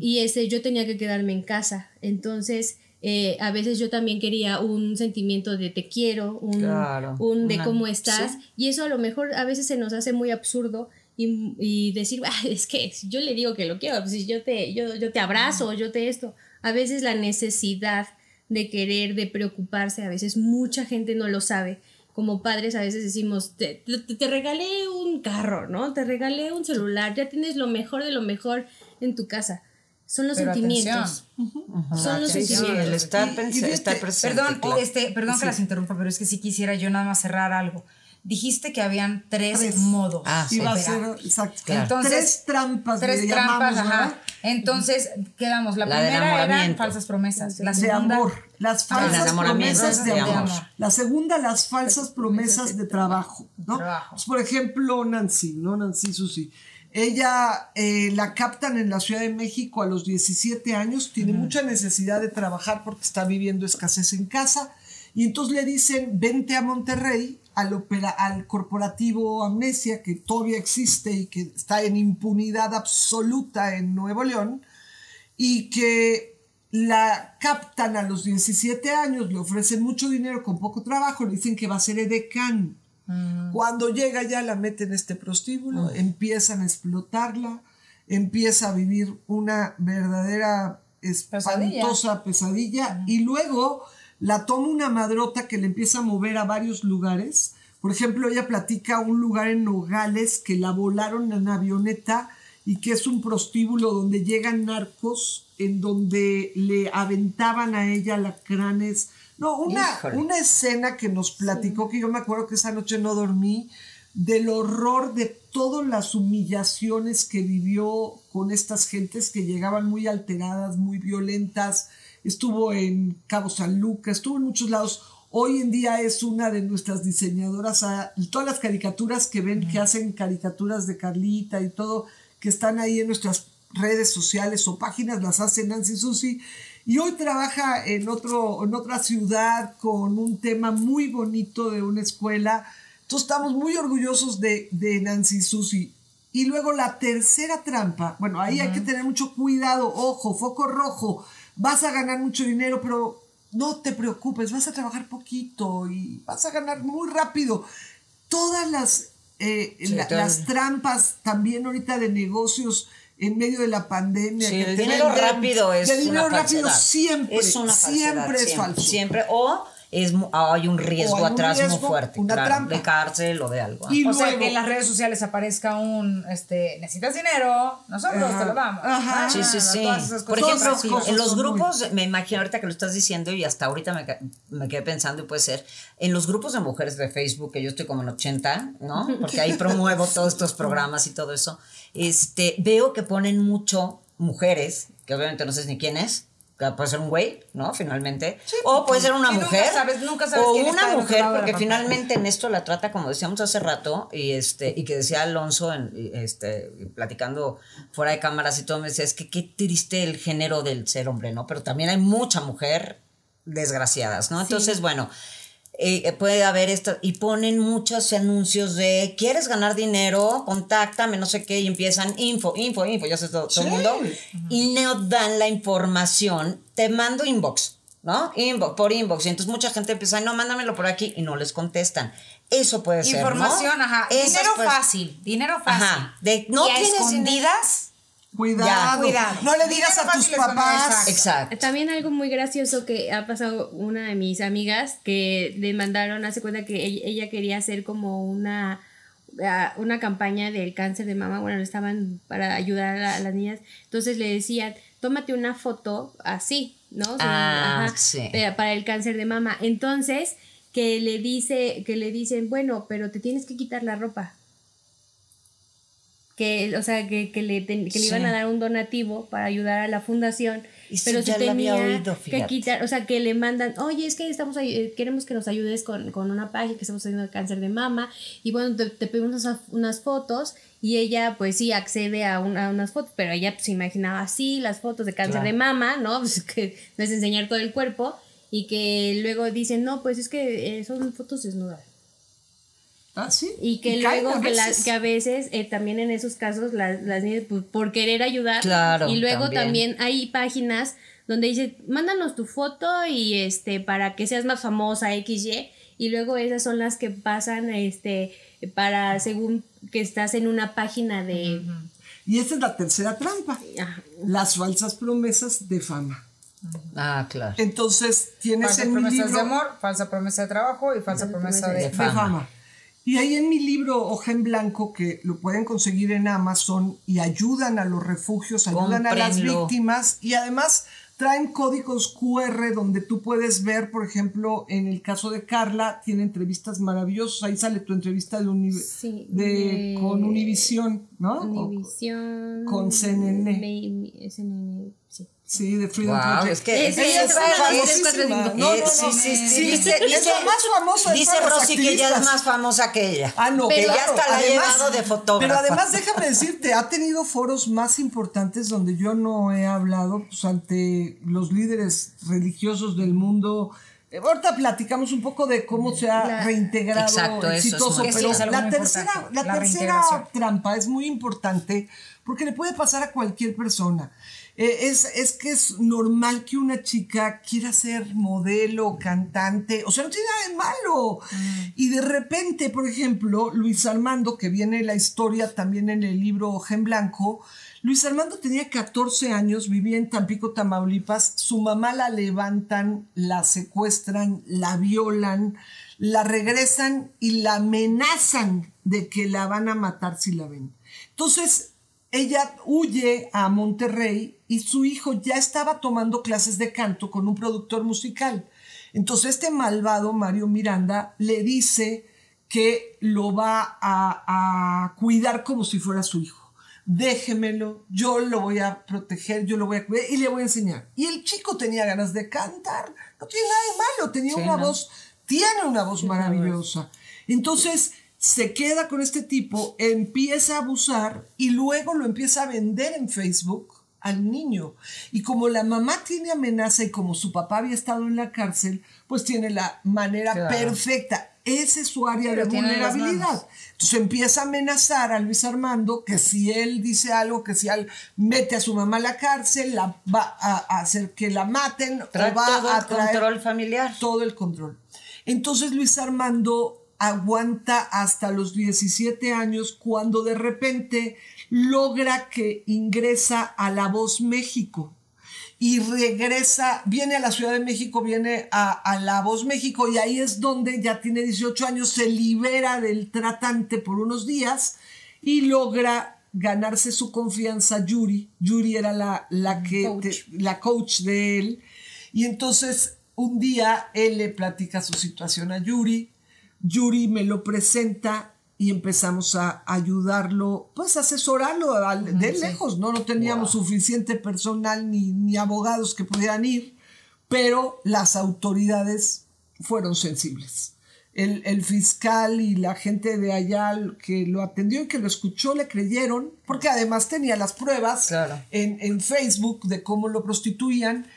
Y ese yo tenía que quedarme en casa. Entonces, eh, a veces yo también quería un sentimiento de te quiero, un, de cómo estás. Y eso a lo mejor a veces se nos hace muy absurdo y, decir, ah, es que yo le digo que lo quiero, pues yo te, yo, yo te abrazo, yo te esto a veces la necesidad de querer, de preocuparse, a veces mucha gente no lo sabe. Como padres a veces decimos, te, te, regalé un carro, ¿no? Te regalé un celular, ya tienes lo mejor de lo mejor en tu casa. Son los sentimientos. Son los sentimientos. el estar, presente. Perdón, este, perdón que las interrumpa, pero es que si quisiera yo nada más cerrar algo dijiste que habían tres, modos. Ah, sí. a ser, exacto. Entonces, tres trampas. Tres trampas, ajá. Entonces, quedamos. La, primera eran falsas promesas. La segunda, de amor. Las falsas promesas de, amor. La segunda, las falsas promesas de trabajo. ¿no? Pues, por ejemplo, Nancy, ¿no? Nancy Susi. Ella eh, la captan en la Ciudad de México a los 17 años, tiene mucha necesidad de trabajar porque está viviendo escasez en casa. Y entonces le dicen, vente a Monterrey al, al corporativo Amnesia, que todavía existe y que está en impunidad absoluta en Nuevo León, y que la captan a los 17 años, le ofrecen mucho dinero con poco trabajo, le dicen que va a ser edecán. Mm. Cuando llega ya la meten en este prostíbulo, mm. empiezan a explotarla, empieza a vivir una verdadera espantosa pesadilla, y luego la toma una madrota que le empieza a mover a varios lugares. Por ejemplo, ella platica un lugar en Nogales que la volaron en avioneta y que es un prostíbulo donde llegan narcos, en donde le aventaban a ella lacranes. No, una, una escena que nos platicó, que yo me acuerdo que esa noche no dormí, del horror de todas las humillaciones que vivió con estas gentes que llegaban muy alteradas, muy violentas. Estuvo en Cabo San Lucas, estuvo en muchos lados. Hoy en día es una de nuestras diseñadoras. Ah, todas las caricaturas que ven, que hacen caricaturas de Carlita y todo, que están ahí en nuestras redes sociales o páginas, las hace Nancy Susi. Y hoy trabaja en, otro, en otra ciudad con un tema muy bonito de una escuela entonces estamos muy orgullosos de, Nancy Susi. Y luego la tercera trampa, bueno, ahí hay que tener mucho cuidado, ojo, foco rojo, vas a ganar mucho dinero, pero no te preocupes, vas a trabajar poquito y vas a ganar muy rápido. Todas las, eh, las trampas también ahorita de negocios en medio de la pandemia. Sí, el dinero rápido es el dinero rápido siempre, es una siempre es falso. Siempre, o es, hay un riesgo atrás muy fuerte, de cárcel o de algo. o sea, que en las redes sociales aparezca un, este, necesitas dinero, nosotros te lo damos. Ajá. Sí, sí, sí. Por ejemplo, en los grupos, me imagino ahorita que lo estás diciendo y hasta ahorita me, me, quedé pensando y puede ser, en los grupos de mujeres de Facebook, que yo estoy como en 80, ¿no? Porque ahí promuevo todos estos programas y todo eso, este, veo que ponen mucho mujeres, que obviamente no sé ni quién es, puede ser un güey, ¿no? Finalmente. o puede ser una mujer. Nunca sabes, nunca sabes o una mujer, porque finalmente en esto la trata, como decíamos hace rato, y este, y que decía Alonso, en, este, platicando fuera de cámaras y todo, me decía, es que qué triste el género del ser hombre, ¿no? Pero también hay mucha mujer desgraciadas, ¿no? Entonces, bueno, eh, puede haber esto, y ponen muchos anuncios de, ¿quieres ganar dinero? Contáctame, no sé qué, y empiezan info, info, info, ya sé todo, todo el mundo, y no dan la información, te mando inbox, ¿no? Inbox, por inbox, y entonces mucha gente empieza, no, mándamelo por aquí, y no les contestan. Eso puede ser. Información, ajá. dinero fácil, dinero fácil. Ajá. De, no tienes escondidas. Cuidado, No le digas a tus papás. Exacto. También algo muy gracioso que ha pasado una de mis amigas que le mandaron, hace cuenta que ella quería hacer como una una campaña del cáncer de mama, bueno, estaban para ayudar a, las niñas, entonces le decían, tómate una foto así, ¿no? ah, sí. para el cáncer de mama. Entonces, que le dice, que le dicen, bueno, pero te tienes que quitar la ropa que, o sea, que, que le, que le iban a dar un donativo para ayudar a la fundación, pero se tenía que quitar, o sea, que le mandan, oye, es que estamos eh, queremos que nos ayudes con, con una página que estamos haciendo de cáncer de mama, y bueno, te, te pedimos unas, fotos, y ella, pues sí, accede a, unas fotos, pero ella se pues, imaginaba así las fotos de cáncer de mama, ¿no? [LAUGHS] Pues que no es enseñar todo el cuerpo, y que luego dicen, no, pues es que eh, son fotos desnudas. Ah, sí. Y que luego que, que, a veces eh, también en esos casos las, las niñas pues, por querer ayudar claro, y luego también. hay páginas donde dice mándanos tu foto y este para que seas más famosa XY y luego esas son las que pasan este para según que estás en una página de y esta es la tercera trampa las falsas promesas de fama Ah, claro. Entonces tienes falsa promesa de amor, falsa promesa de trabajo y falsa promesa de, fama. Y ahí en mi libro Hoja en Blanco, que lo pueden conseguir en Amazon y ayudan a los refugios, ayudan a las víctimas y además traen códigos QR donde tú puedes ver, por ejemplo, en el caso de Carla, tiene entrevistas maravillosas. Ahí sale tu entrevista de, de, con Univisión, ¿no? Univisión. Con CNN. CNN sí. Sí, de Freedom Project. Es que es, es, famosísima. No, no, no. Sí, sí, sí. Dice, es la más famosa de Dice Rosy que ella es más famosa que ella. Ah, no, pero ya hasta la ha llevado de fotógrafa. Pero además, déjame decirte, ha tenido foros más importantes donde yo no he hablado pues, ante los líderes religiosos del mundo. Eh, ahorita platicamos un poco de cómo se ha reintegrado exacto, exitoso, eso es pero la tercera, la, la tercera trampa es muy importante porque le puede pasar a cualquier persona. Eh, es, es, que es normal que una chica quiera ser modelo, cantante, o sea, no tiene nada de malo. Mm. Y de repente, por ejemplo, Luis Armando, que viene la historia también en el libro Gen Blanco, Luis Armando tenía 14 años, vivía en Tampico, Tamaulipas, su mamá la levantan, la secuestran, la violan, la regresan y la amenazan de que la van a matar si la ven. Entonces, ella huye a Monterrey y su hijo ya estaba tomando clases de canto con un productor musical. Entonces este malvado Mario Miranda le dice que lo va a, cuidar como si fuera su hijo. Déjemelo, yo lo voy a proteger, yo lo voy a cuidar y le voy a enseñar. Y el chico tenía ganas de cantar, no tiene nada de malo, tenía una voz, tiene una voz maravillosa. Entonces, se queda con este tipo, empieza a abusar y luego lo empieza a vender en Facebook al niño. Y como la mamá tiene amenaza y como su papá había estado en la cárcel, pues tiene la manera perfecta. Ese es su área de vulnerabilidad. Entonces empieza a amenazar a Luis Armando que si él dice algo, que si él mete a su mamá a la cárcel, la va a hacer que la maten o va todo a el control familiar. Todo el control. Entonces Luis Armando aguanta hasta los 17 años cuando de repente logra que ingresa a La Voz México y regresa, viene a la Ciudad de México, viene a, La Voz México y ahí es donde ya tiene 18 años, se libera del tratante por unos días y logra ganarse su confianza Yuri. Yuri era la, la, que, la coach de él. Y entonces un día él le platica su situación a Yuri, Yuri me lo presenta y empezamos a ayudarlo, pues asesorarlo de lejos, ¿no? No teníamos suficiente personal ni, ni abogados que pudieran ir, pero las autoridades fueron sensibles. El, fiscal y la gente de allá que lo atendió y que lo escuchó le creyeron, porque además tenía las pruebas en, en, Facebook de cómo lo prostituían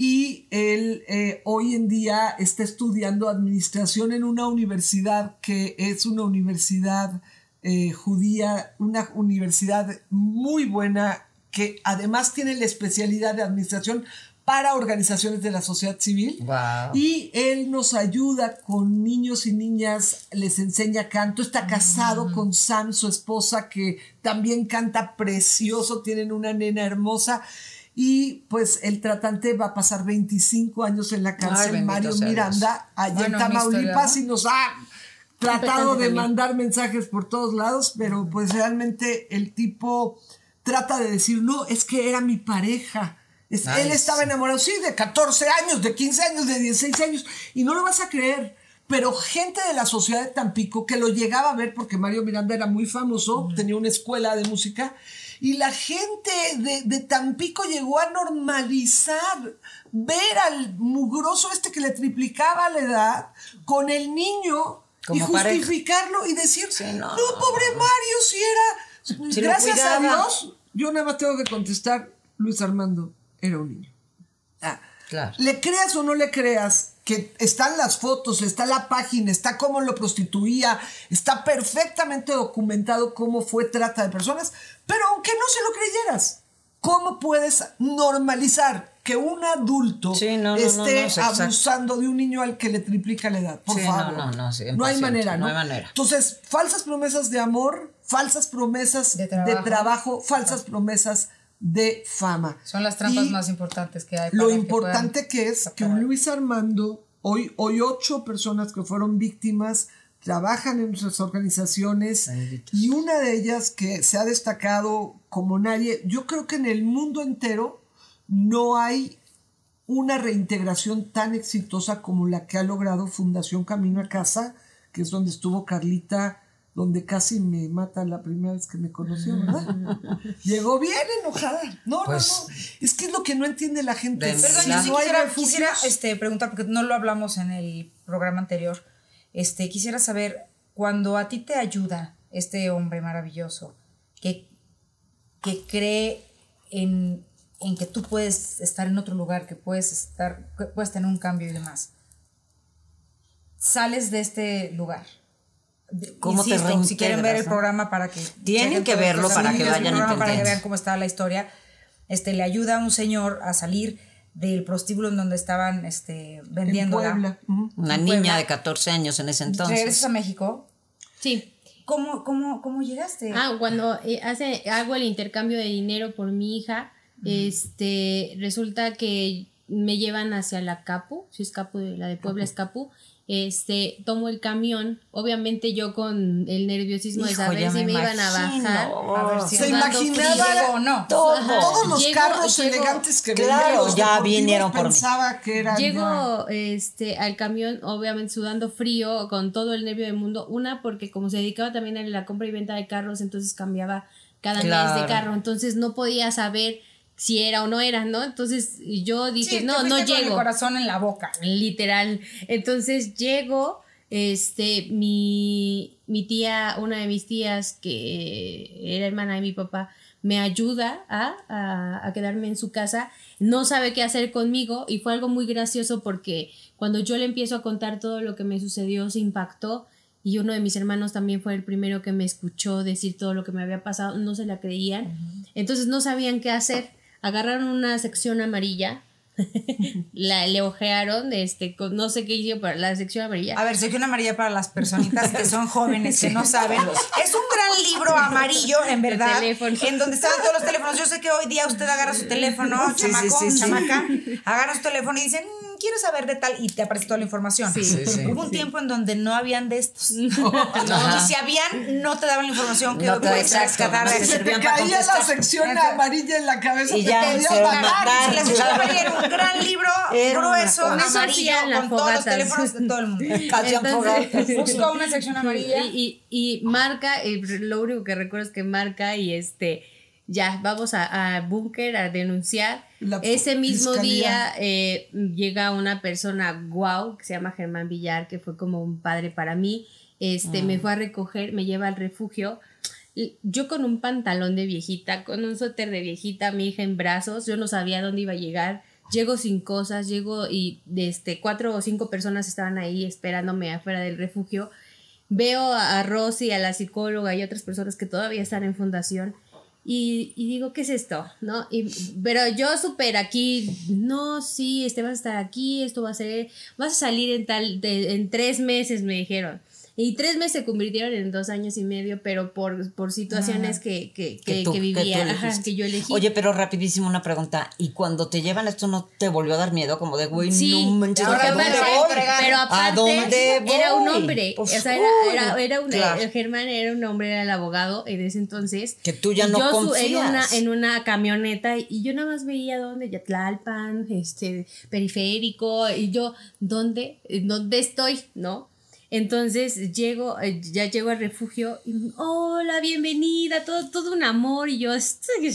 y él eh, hoy en día está estudiando administración en una universidad que es una universidad eh, judía, una universidad muy buena que además tiene la especialidad de administración para organizaciones de la sociedad civil. Y él nos ayuda con niños y niñas, les enseña canto, está casado mm. con Sam, su esposa, que también canta precioso, tienen una nena hermosa y pues el tratante va a pasar 25 años en la cárcel, Mario Miranda, allá en Tamaulipas, y nos ha tratado de mandar mensajes por todos lados, pero pues realmente el tipo trata de decir, no, es que era mi pareja. él estaba enamorado, sí, de 14 años, de 15 años, de 16 años, y no lo vas a creer. Pero gente de la sociedad de Tampico que lo llegaba a ver porque Mario Miranda era muy famoso, tenía una escuela de música, y la gente de, Tampico llegó a normalizar ver al mugroso este que le triplicaba la edad con el niño y justificarlo y decir, no, pobre Mario, si era... gracias a Dios, yo nada más tengo que contestar, Luis Armando era un niño. Ah, claro. Le creas o no le creas, que están las fotos, está la página, está cómo lo prostituía, está perfectamente documentado cómo fue trata de personas, pero aunque no se lo creyeras, ¿cómo puedes normalizar que un adulto esté abusando de un niño al que le triplica la edad? Por favor. No, no, no, hay manera, ¿no? hay manera. Entonces, falsas promesas de amor, falsas promesas de trabajo, falsas promesas de fama. Son las trampas más importantes que hay. lo importante que, es que un Luis Armando, hoy, hoy ocho personas que fueron víctimas trabajan en nuestras organizaciones y una de ellas que se ha destacado como nadie, yo creo que en el mundo entero no hay una reintegración tan exitosa como la que ha logrado Fundación Camino a Casa, que es donde estuvo Carlita donde casi me mata la primera vez que me conoció, ¿verdad? [LAUGHS] Llegó bien enojada. No, no, pues, no. Es que es lo que no entiende la gente. Perdón, yo quisiera, quisiera este, preguntar, porque no lo hablamos en el programa anterior. Este, quisiera saber, cuando a ti te ayuda este hombre maravilloso, que, que cree en, en que tú puedes estar en otro lugar, que puedes estar, que puedes tener un cambio y demás, sales de este lugar ¿Cómo te Si quieren ver el programa para que... Tienen que verlo para que vayan a. Para que vean cómo está la historia. este, le ayuda a un señor a salir del prostíbulo en donde estaban este, vendiéndola. Una niña de 14 años en ese entonces. ¿Regresas a México? Sí. ¿Cómo, cómo, cómo llegaste? Ah, cuando eh, hace, hago el intercambio de dinero por mi hija, este, resulta que me llevan hacia la Capu, si es Capu, la de Puebla es Capu, este, tomo el camión, obviamente yo con el nerviosismo de saber si me, iban a bajar. A ver si Se imaginaba o no. todos los Llego- carros llego- elegantes que Claro, venían ya vinieron por mí. pensaba que eran Llego este, al camión, obviamente sudando frío, con todo el nervio del mundo. Una, porque como se dedicaba también a la compra y venta de carros, entonces cambiaba cada mes Claro. de carro. Entonces no podía saber si era o no era, ¿no? Entonces yo dije, Sí, no, no fuiste con llego. el corazón en la boca. Literal. Entonces llego, este, mi, mi tía, una de mis tías, que era hermana de mi papá, me ayuda a, a, a quedarme en su casa. No sabe qué hacer conmigo y fue algo muy gracioso porque cuando yo le empiezo a contar todo lo que me sucedió, se impactó. Y uno de mis hermanos también fue el primero que me escuchó decir todo lo que me había pasado, no se la creían. Entonces no sabían qué hacer. Agarraron una sección amarilla, [LAUGHS] la, le ojearon, este, con- no sé qué hizo para la sección amarilla. A ver, sección amarilla para las personitas que son jóvenes, que no saben. Es un gran libro amarillo, en verdad, en donde estaban todos los teléfonos. Yo sé que hoy día usted agarra su teléfono, chamaco, sí, sí. chamaca, agarra su teléfono y dice, "Mm, quiero saber de tal, y te aparece toda la información. Sí. Sí, sí. Hubo un tiempo en donde no habían de estos. [LAUGHS] Y si habían, no te daban la información que No te- puedes exacto, rescatar. no te Se te caía la sección amarilla en la cabeza Y te ya, podía se matar. matar. La sección amarilla era un gran libro, Era grueso, amarillo, con todos los teléfonos de todo el mundo. [LAUGHS] Entonces-. Busca una sección amarilla. Y, y, y marca, y lo único que recuerdo es que marca y este, ya, vamos a, a búnker a denunciar. La Ese mismo fiscalía. día eh, llega una persona guau que se llama Germán Villar, que fue como un padre para mí. Este, me fue a recoger, me lleva al refugio. Yo con un pantalón de viejita, con un suéter de viejita, mi hija en brazos, yo no sabía dónde iba a llegar. Llego sin cosas, llego y este, cuatro o cinco personas estaban ahí esperándome afuera del refugio. Veo a, a Rosy, a la psicóloga y otras personas que todavía están en fundación y, y digo, ¿qué es esto? ¿No? Y, pero yo súper aquí, no, sí, este vas a estar aquí, esto va a ser, vas a salir en tal, de- en tres meses, me dijeron. Y tres meses se convirtieron en dos años y medio, pero por, por situaciones que, que, que, tú- que tú vivía, ajá, que yo elegí. Oye, pero rapidísimo una pregunta. ¿Y cuando te llevan esto no te volvió a dar miedo? Como de, güey, Sí, no manches, ¿a dónde voy? pero ¿A aparte dónde era un voy? hombre, Pues, o sea, era, era, era un, claro. el Germán era un hombre, era el abogado en ese entonces. Que tú ya no yo su- en una, confías. en una camioneta y yo nada más veía dónde, ya Tlalpan, este, periférico, y yo, ¿dónde? ¿Dónde estoy? ¿No? Entonces llego, eh, ya llego al refugio y hola, bienvenida, todo, todo un amor. Y yo, ¿esto qué?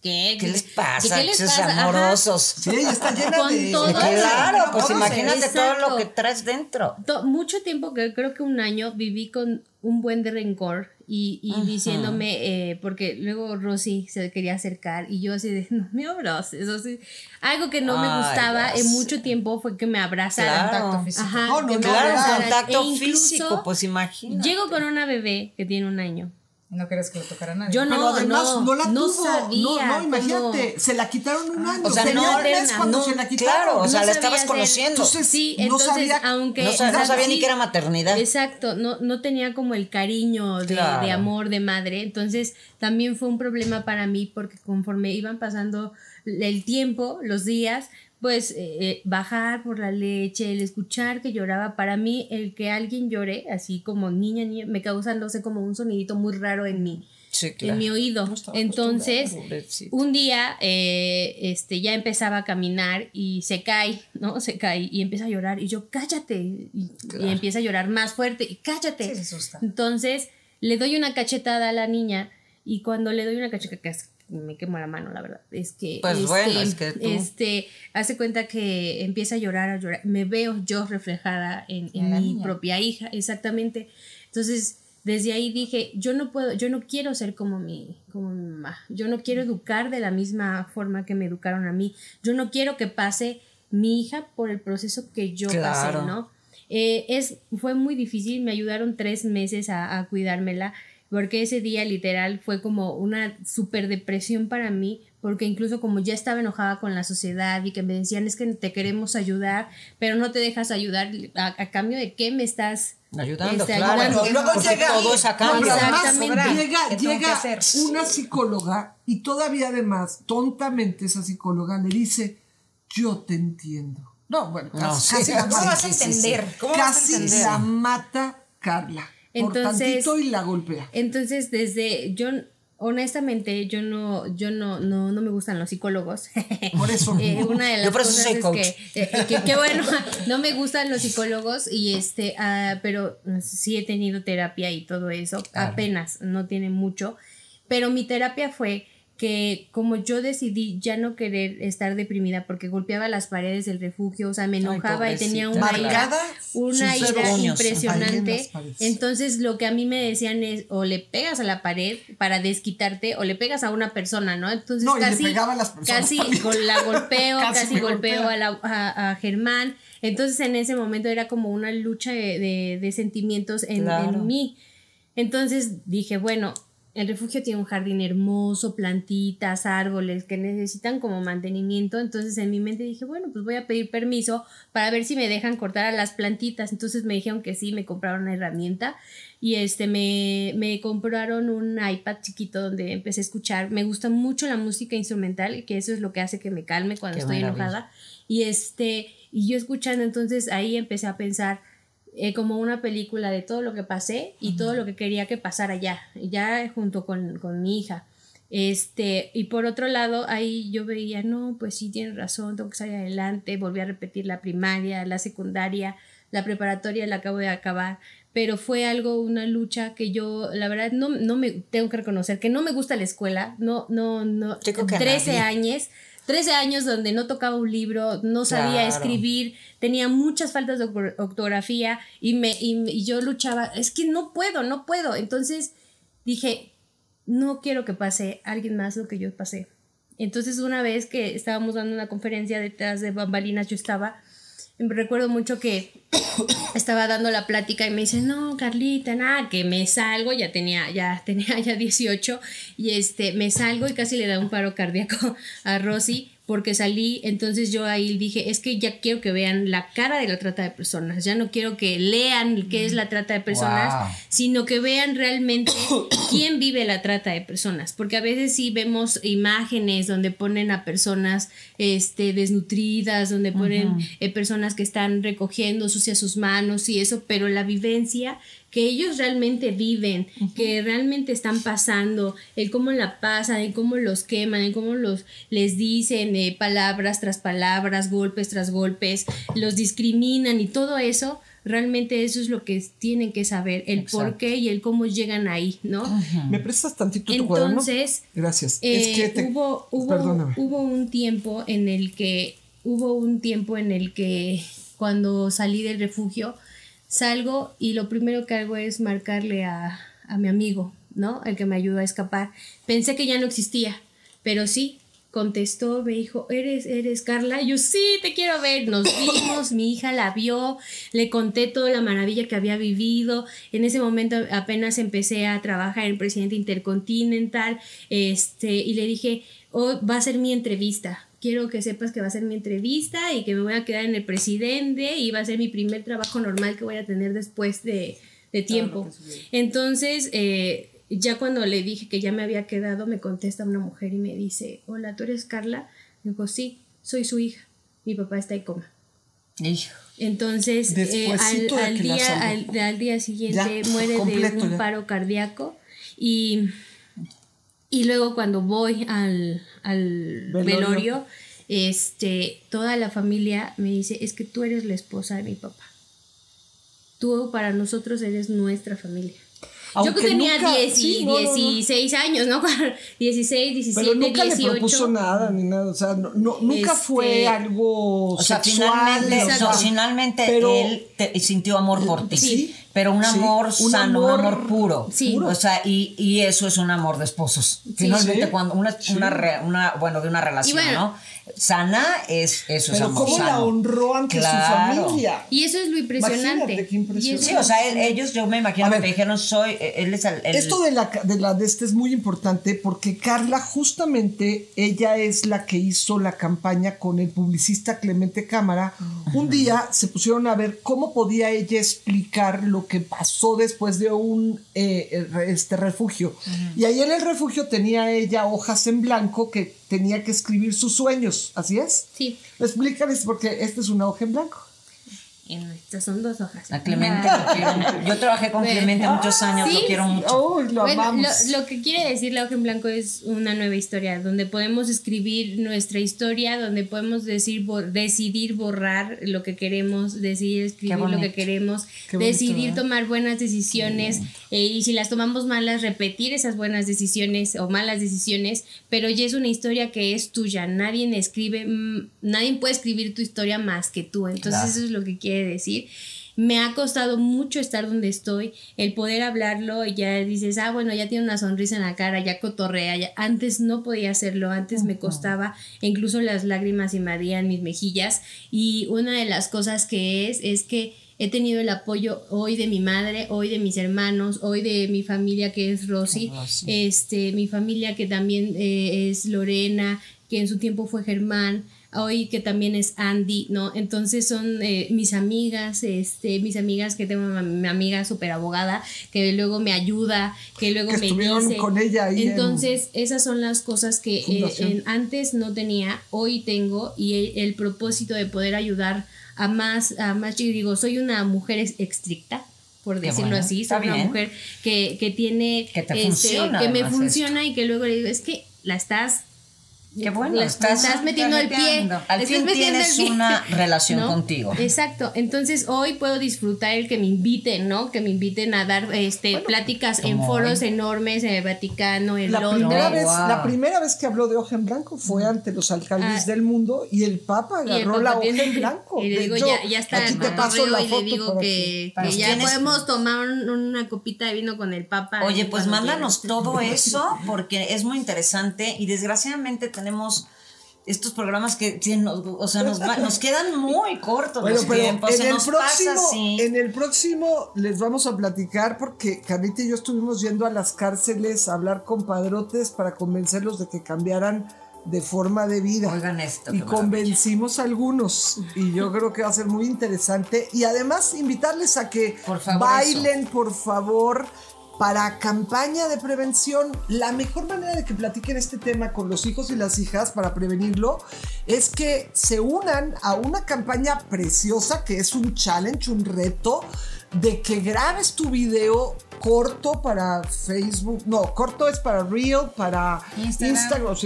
¿Qué? ¿Qué les pasa? ¿Qué les Esos pasa? Ajá. amorosos. Sí, ella está llena Con de... todo. Claro, pues ¿Cómo se- imagínate todo lo que traes dentro. To- mucho tiempo, que creo que un año, viví con un buen de rencor y, y diciéndome, eh, porque luego Rosy se quería acercar y yo así de, no me abraces. así. Algo que no me gustaba en mucho tiempo fue que me abrazaran. Claro. Contacto físico. Ajá, Oh, no, que claro, contacto E incluso físico, pues imagina. Llego con una bebé que tiene un año. No quieres que lo tocara nadie. Yo no, Pero además no, no, la no tuvo. sabía no, no, cómo- imagínate, se la quitaron un año. O sea, no, mes cuando no, se la quitaron. claro, o sea, la estabas conociendo. Entonces, Sí, entonces, sabía- aunque... no, sabía sí, ni que era maternidad. Exacto, no, no tenía como el cariño de, Claro. de amor de madre, entonces también fue un problema para mí porque conforme iban pasando el tiempo, los días, pues eh, eh, bajar por la leche, el escuchar que lloraba, para mí el que alguien llore, así como niña, niña, me causa, no sé, como un sonidito muy raro en mi, Sí, en mi oído. Entonces, un día eh, este, ya empezaba a caminar y se cae, ¿no? Se cae y empieza a llorar y yo, cállate. Y, y empieza a llorar más fuerte y cállate. Sí. Entonces, le doy una cachetada a la niña y cuando le doy una cachetada, me quemo la mano, la verdad, es que... Pues bueno, es que tú- Este, hace cuenta que empieza a llorar, a llorar. Me veo yo reflejada en, mi niña. propia hija, exactamente. Entonces, desde ahí dije, yo no puedo, yo no quiero ser como mi, como mi mamá. Yo no quiero educar de la misma forma que me educaron a mí. Yo no quiero que pase mi hija por el proceso que yo Claro. pasé, ¿no? Eh, es, fue muy difícil, me ayudaron tres meses a, a cuidármela. Porque ese día literal fue como una super depresión para mí, porque incluso como ya estaba enojada con la sociedad y que me decían es que te queremos ayudar, pero no te dejas ayudar, a, cambio de qué me estás ayudando, este, claro. Luego llega, todo es llega, llega una psicóloga y todavía además, tontamente esa psicóloga le dice, yo te entiendo. No, bueno, casi, ¿cómo vas a entender? ¿Cómo casi vas a entender? la mata Carla. Entonces, por y la golpea. Entonces, desde yo honestamente yo no yo no no, no me gustan los psicólogos. [LAUGHS] Por eso. [LAUGHS] Eh, una de las yo por eso cosas soy es eh, que, que, bueno [LAUGHS] no me gustan los psicólogos y este uh, pero sí he tenido terapia y todo eso apenas no tiene mucho pero mi terapia fue que como yo decidí ya no querer estar deprimida porque golpeaba las paredes del refugio, o sea, me enojaba y tenía una ira, una ira impresionante. Entonces lo que a mí me decían es o le pegas a la pared para desquitarte o le pegas a una persona, ¿no? Entonces casi, casi la golpeo, casi, golpeo a, a, Germán. Entonces en ese momento era como una lucha de, de, sentimientos en, en mí. Entonces dije, bueno, el refugio tiene un jardín hermoso, plantitas, árboles que necesitan como mantenimiento. Entonces en mi mente dije, bueno, pues voy a pedir permiso para ver si me dejan cortar a las plantitas. Entonces me dijeron que sí, me compraron una herramienta y este me, me compraron un iPad chiquito donde empecé a escuchar. Me gusta mucho la música instrumental, que eso es lo que hace que me calme cuando estoy enojada. Y este, y yo escuchando, entonces ahí empecé a pensar eh, como una película de todo lo que pasé y todo lo que quería que pasara ya, ya junto con, con, mi hija. Este, y por otro lado, ahí yo veía, no, pues sí, tienes razón, tengo que salir adelante, volví a repetir la primaria, la secundaria, la preparatoria la acabo de acabar, pero fue algo, una lucha que yo, la verdad, no, no me, tengo que reconocer que no me gusta la escuela, no, no, no, 13 años, 13 años donde no tocaba un libro, no sabía escribir, tenía muchas faltas de ortografía y, me, y, yo luchaba, es que no puedo, no puedo. Entonces dije, no quiero que pase alguien más lo que yo pasé. Entonces una vez que estábamos dando una conferencia detrás de bambalinas, yo estaba, recuerdo mucho que estaba dando la plática y me dice, no, Carlita, nada, que me salgo, ya tenía, ya tenía ya 18, y este, me salgo y casi le da un paro cardíaco a Rosy porque salí, entonces yo ahí dije, es que ya quiero que vean la cara de la trata de personas, ya no quiero que lean qué es la trata de personas, sino que vean realmente [COUGHS] quién vive la trata de personas, porque a veces sí vemos imágenes donde ponen a personas este, desnutridas, donde ponen eh, personas que están recogiendo sucias sus manos y eso, pero la vivencia que ellos realmente viven, que realmente están pasando, el cómo la pasan, el cómo los queman, el cómo los les dicen eh, palabras tras palabras, golpes tras golpes, los discriminan y todo eso, realmente eso es lo que tienen que saber, el por qué y el cómo llegan ahí, ¿no? ¿Me prestas tantito tu Entonces, Gracias. es que hubo, hubo, hubo un tiempo en el que, hubo un tiempo en el que cuando salí del refugio, salgo y lo primero que hago es marcarle a, a mi amigo, ¿no? El que me ayudó a escapar. Pensé que ya no existía, pero sí, contestó, me dijo, ¿eres, eres Carla? yo sí, te quiero ver. Nos [COUGHS] vimos, mi hija la vio, le conté toda la maravilla que había vivido. En ese momento apenas empecé a trabajar en Presidente Intercontinental, este, y le dije, oh, va a ser mi entrevista quiero que sepas que va a ser mi entrevista y que me voy a quedar en el presidente y va a ser mi primer trabajo normal que voy a tener después de, tiempo. Entonces, eh, ya cuando le dije que ya me había quedado, me contesta una mujer y me dice, hola, ¿tú eres Carla? digo, sí, soy su hija. Mi papá está en coma. Entonces, eh, al, día, al, día siguiente muere de un paro cardíaco y y luego cuando voy al, velorio. este, toda la familia me dice, es que tú eres la esposa de mi papá. Tú para nosotros eres nuestra familia. Yo que tenía 16 años, ¿no? [LAUGHS] 16, 17, Pero nunca le propuso nada ni nada, o sea, no, nunca fue este, algo o sea, Finalmente, finalmente él sintió amor por ti. Sí, pero un amor sano, un amor puro. Sí. O sea, y, y, eso es un amor de esposos. Finalmente, cuando una, una, una, bueno, de una relación, ¿no? Sana es eso Pero es cómo la honró ante su familia. Y eso es lo impresionante. Sí, o sea, ellos yo me imagino que dijeron soy él es el, Esto de la de la de este es muy importante porque Carla justamente ella es la que hizo la campaña con el publicista Clemente Cámara. Un día se pusieron a ver cómo podía ella explicar lo que pasó después de un eh, este refugio. Y ahí en el refugio tenía ella hojas en blanco que tenía que escribir sus sueños, ¿así es? Sí. Explícales porque esta es una hoja en blanco. Estas son dos hojas. A Clemente lo quiero. Yo trabajé con Clemente muchos años, lo quiero mucho. lo, lo, que quiere decir la hoja en blanco es una nueva historia, donde podemos escribir nuestra historia, donde podemos decir, decidir borrar lo que queremos, decidir escribir lo que queremos, decidir ¿eh? tomar buenas decisiones eh, y si las tomamos malas, repetir esas buenas decisiones o malas decisiones, pero ya es una historia que es tuya. Nadie escribe, mm, nadie puede escribir tu historia más que tú. Entonces eso es lo que quiere decir. Me ha costado mucho estar donde estoy, el poder hablarlo, y ya dices, ah, bueno, ya tiene una sonrisa en la cara, ya cotorrea, ya. antes no podía hacerlo, antes me costaba, incluso las lágrimas invadían mis mejillas, y una de las cosas que es, es que he tenido el apoyo hoy de mi madre, hoy de mis hermanos, hoy de mi familia que es Rosy, este, mi familia que también eh, es Lorena, que en su tiempo fue Germán, hoy que también es Andy, ¿no? Entonces son eh, mis amigas, este, mis amigas que tengo mi amiga súper abogada, que luego me ayuda, que luego me dice. con ella Entonces, esas son las cosas que eh, antes no tenía, hoy tengo, y el, propósito de poder ayudar a más, a más, digo, soy una mujer estricta, por decirlo así, soy una mujer que, que tiene, que, te este, que me funciona y que luego le digo, es que la estás Qué bueno, estás, metiendo el pie. Al fin tienes una [LAUGHS] relación contigo. Exacto. Entonces hoy puedo disfrutar el que me inviten, ¿no? Que me inviten a dar este pláticas en foros enormes en el Vaticano, en la Londres. Primera vez, La primera vez que habló de hoja en blanco fue ante los alcaldes ah. del mundo y el Papa agarró la hoja en blanco. Y le digo, ya, ya está. Aquí te paso la foto y le digo que, que ya podemos tomar una copita de vino con el Papa. Oye, pues mándanos todo [LAUGHS] eso porque es muy interesante y desgraciadamente tenemos tenemos estos programas que nos, o sea, nos, nos, quedan muy cortos los tiempos. En, el próximo, en el próximo les vamos a platicar porque Carlita y yo estuvimos yendo a las cárceles a hablar con padrotes para convencerlos de que cambiaran de forma de vida. Oigan esto. Y convencimos a algunos. Y yo [LAUGHS] creo que va a ser muy interesante. Y además invitarles a que bailen, por favor para campaña de prevención, la mejor manera de que platiquen este tema con los hijos y las hijas para prevenirlo es que se unan a una campaña preciosa que es un challenge, un reto de que grabes tu video corto para Facebook, no, corto es para Reel, para Instagram,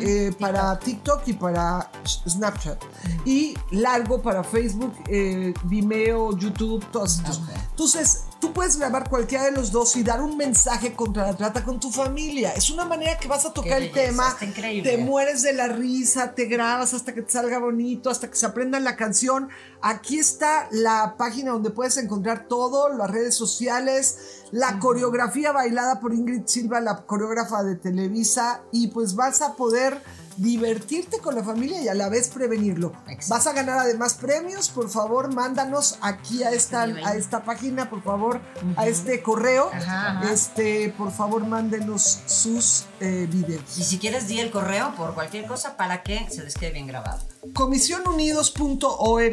eh, para TikTok y para Snapchat. Y largo para Facebook, eh, Vimeo, YouTube, todos estos. Entonces, Tú puedes grabar cualquiera de los dos y dar un mensaje contra la trata con tu familia. Es una manera que vas a tocar el tema, te mueres de la risa, te grabas hasta que te salga bonito, hasta que se aprendan la canción. Aquí está la página donde puedes encontrar todo, las redes sociales, la coreografía bailada por Ingrid Silva, la coreógrafa de Televisa, y pues vas a poder divertirte con la familia y a la vez prevenirlo. Vas a ganar además premios, por favor, mándanos aquí a esta, a esta página, por favor, a este correo. Este, por favor, mándenos sus eh, videos. Y si quieres, di el correo por cualquier cosa para que se les quede bien grabado. Comisionunidos.org,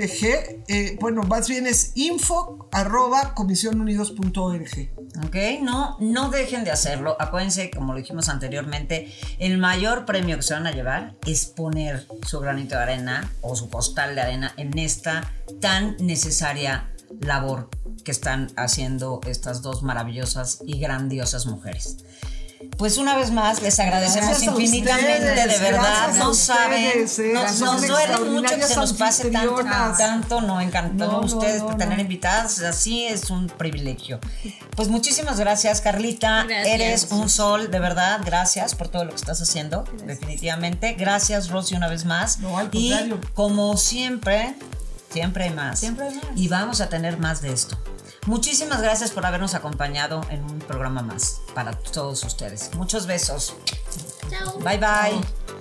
eh, bueno, más bien es info arroba comisionunidos.org. Ok, no, no dejen de hacerlo. Acuérdense, como lo dijimos anteriormente, el mayor premio que se van a llevar es poner su granito de arena o su postal de arena en esta tan necesaria labor que están haciendo estas dos maravillosas y grandiosas mujeres. Pues una vez más les agradecemos infinitamente, de verdad. no saben, ¿eh? nos, duele mucho que se nos pase tanto, tanto, no encantó ustedes por tener invitadas, así es un privilegio. Pues muchísimas gracias, Carlita. Eres un sol, de verdad. Gracias por todo lo que estás haciendo, definitivamente. Gracias, Rosy, una vez más. y como siempre, siempre hay más. Siempre hay más. Y vamos a tener más de esto Muchísimas gracias por habernos acompañado en un programa más para todos ustedes. Muchos besos. Chao. Bye bye.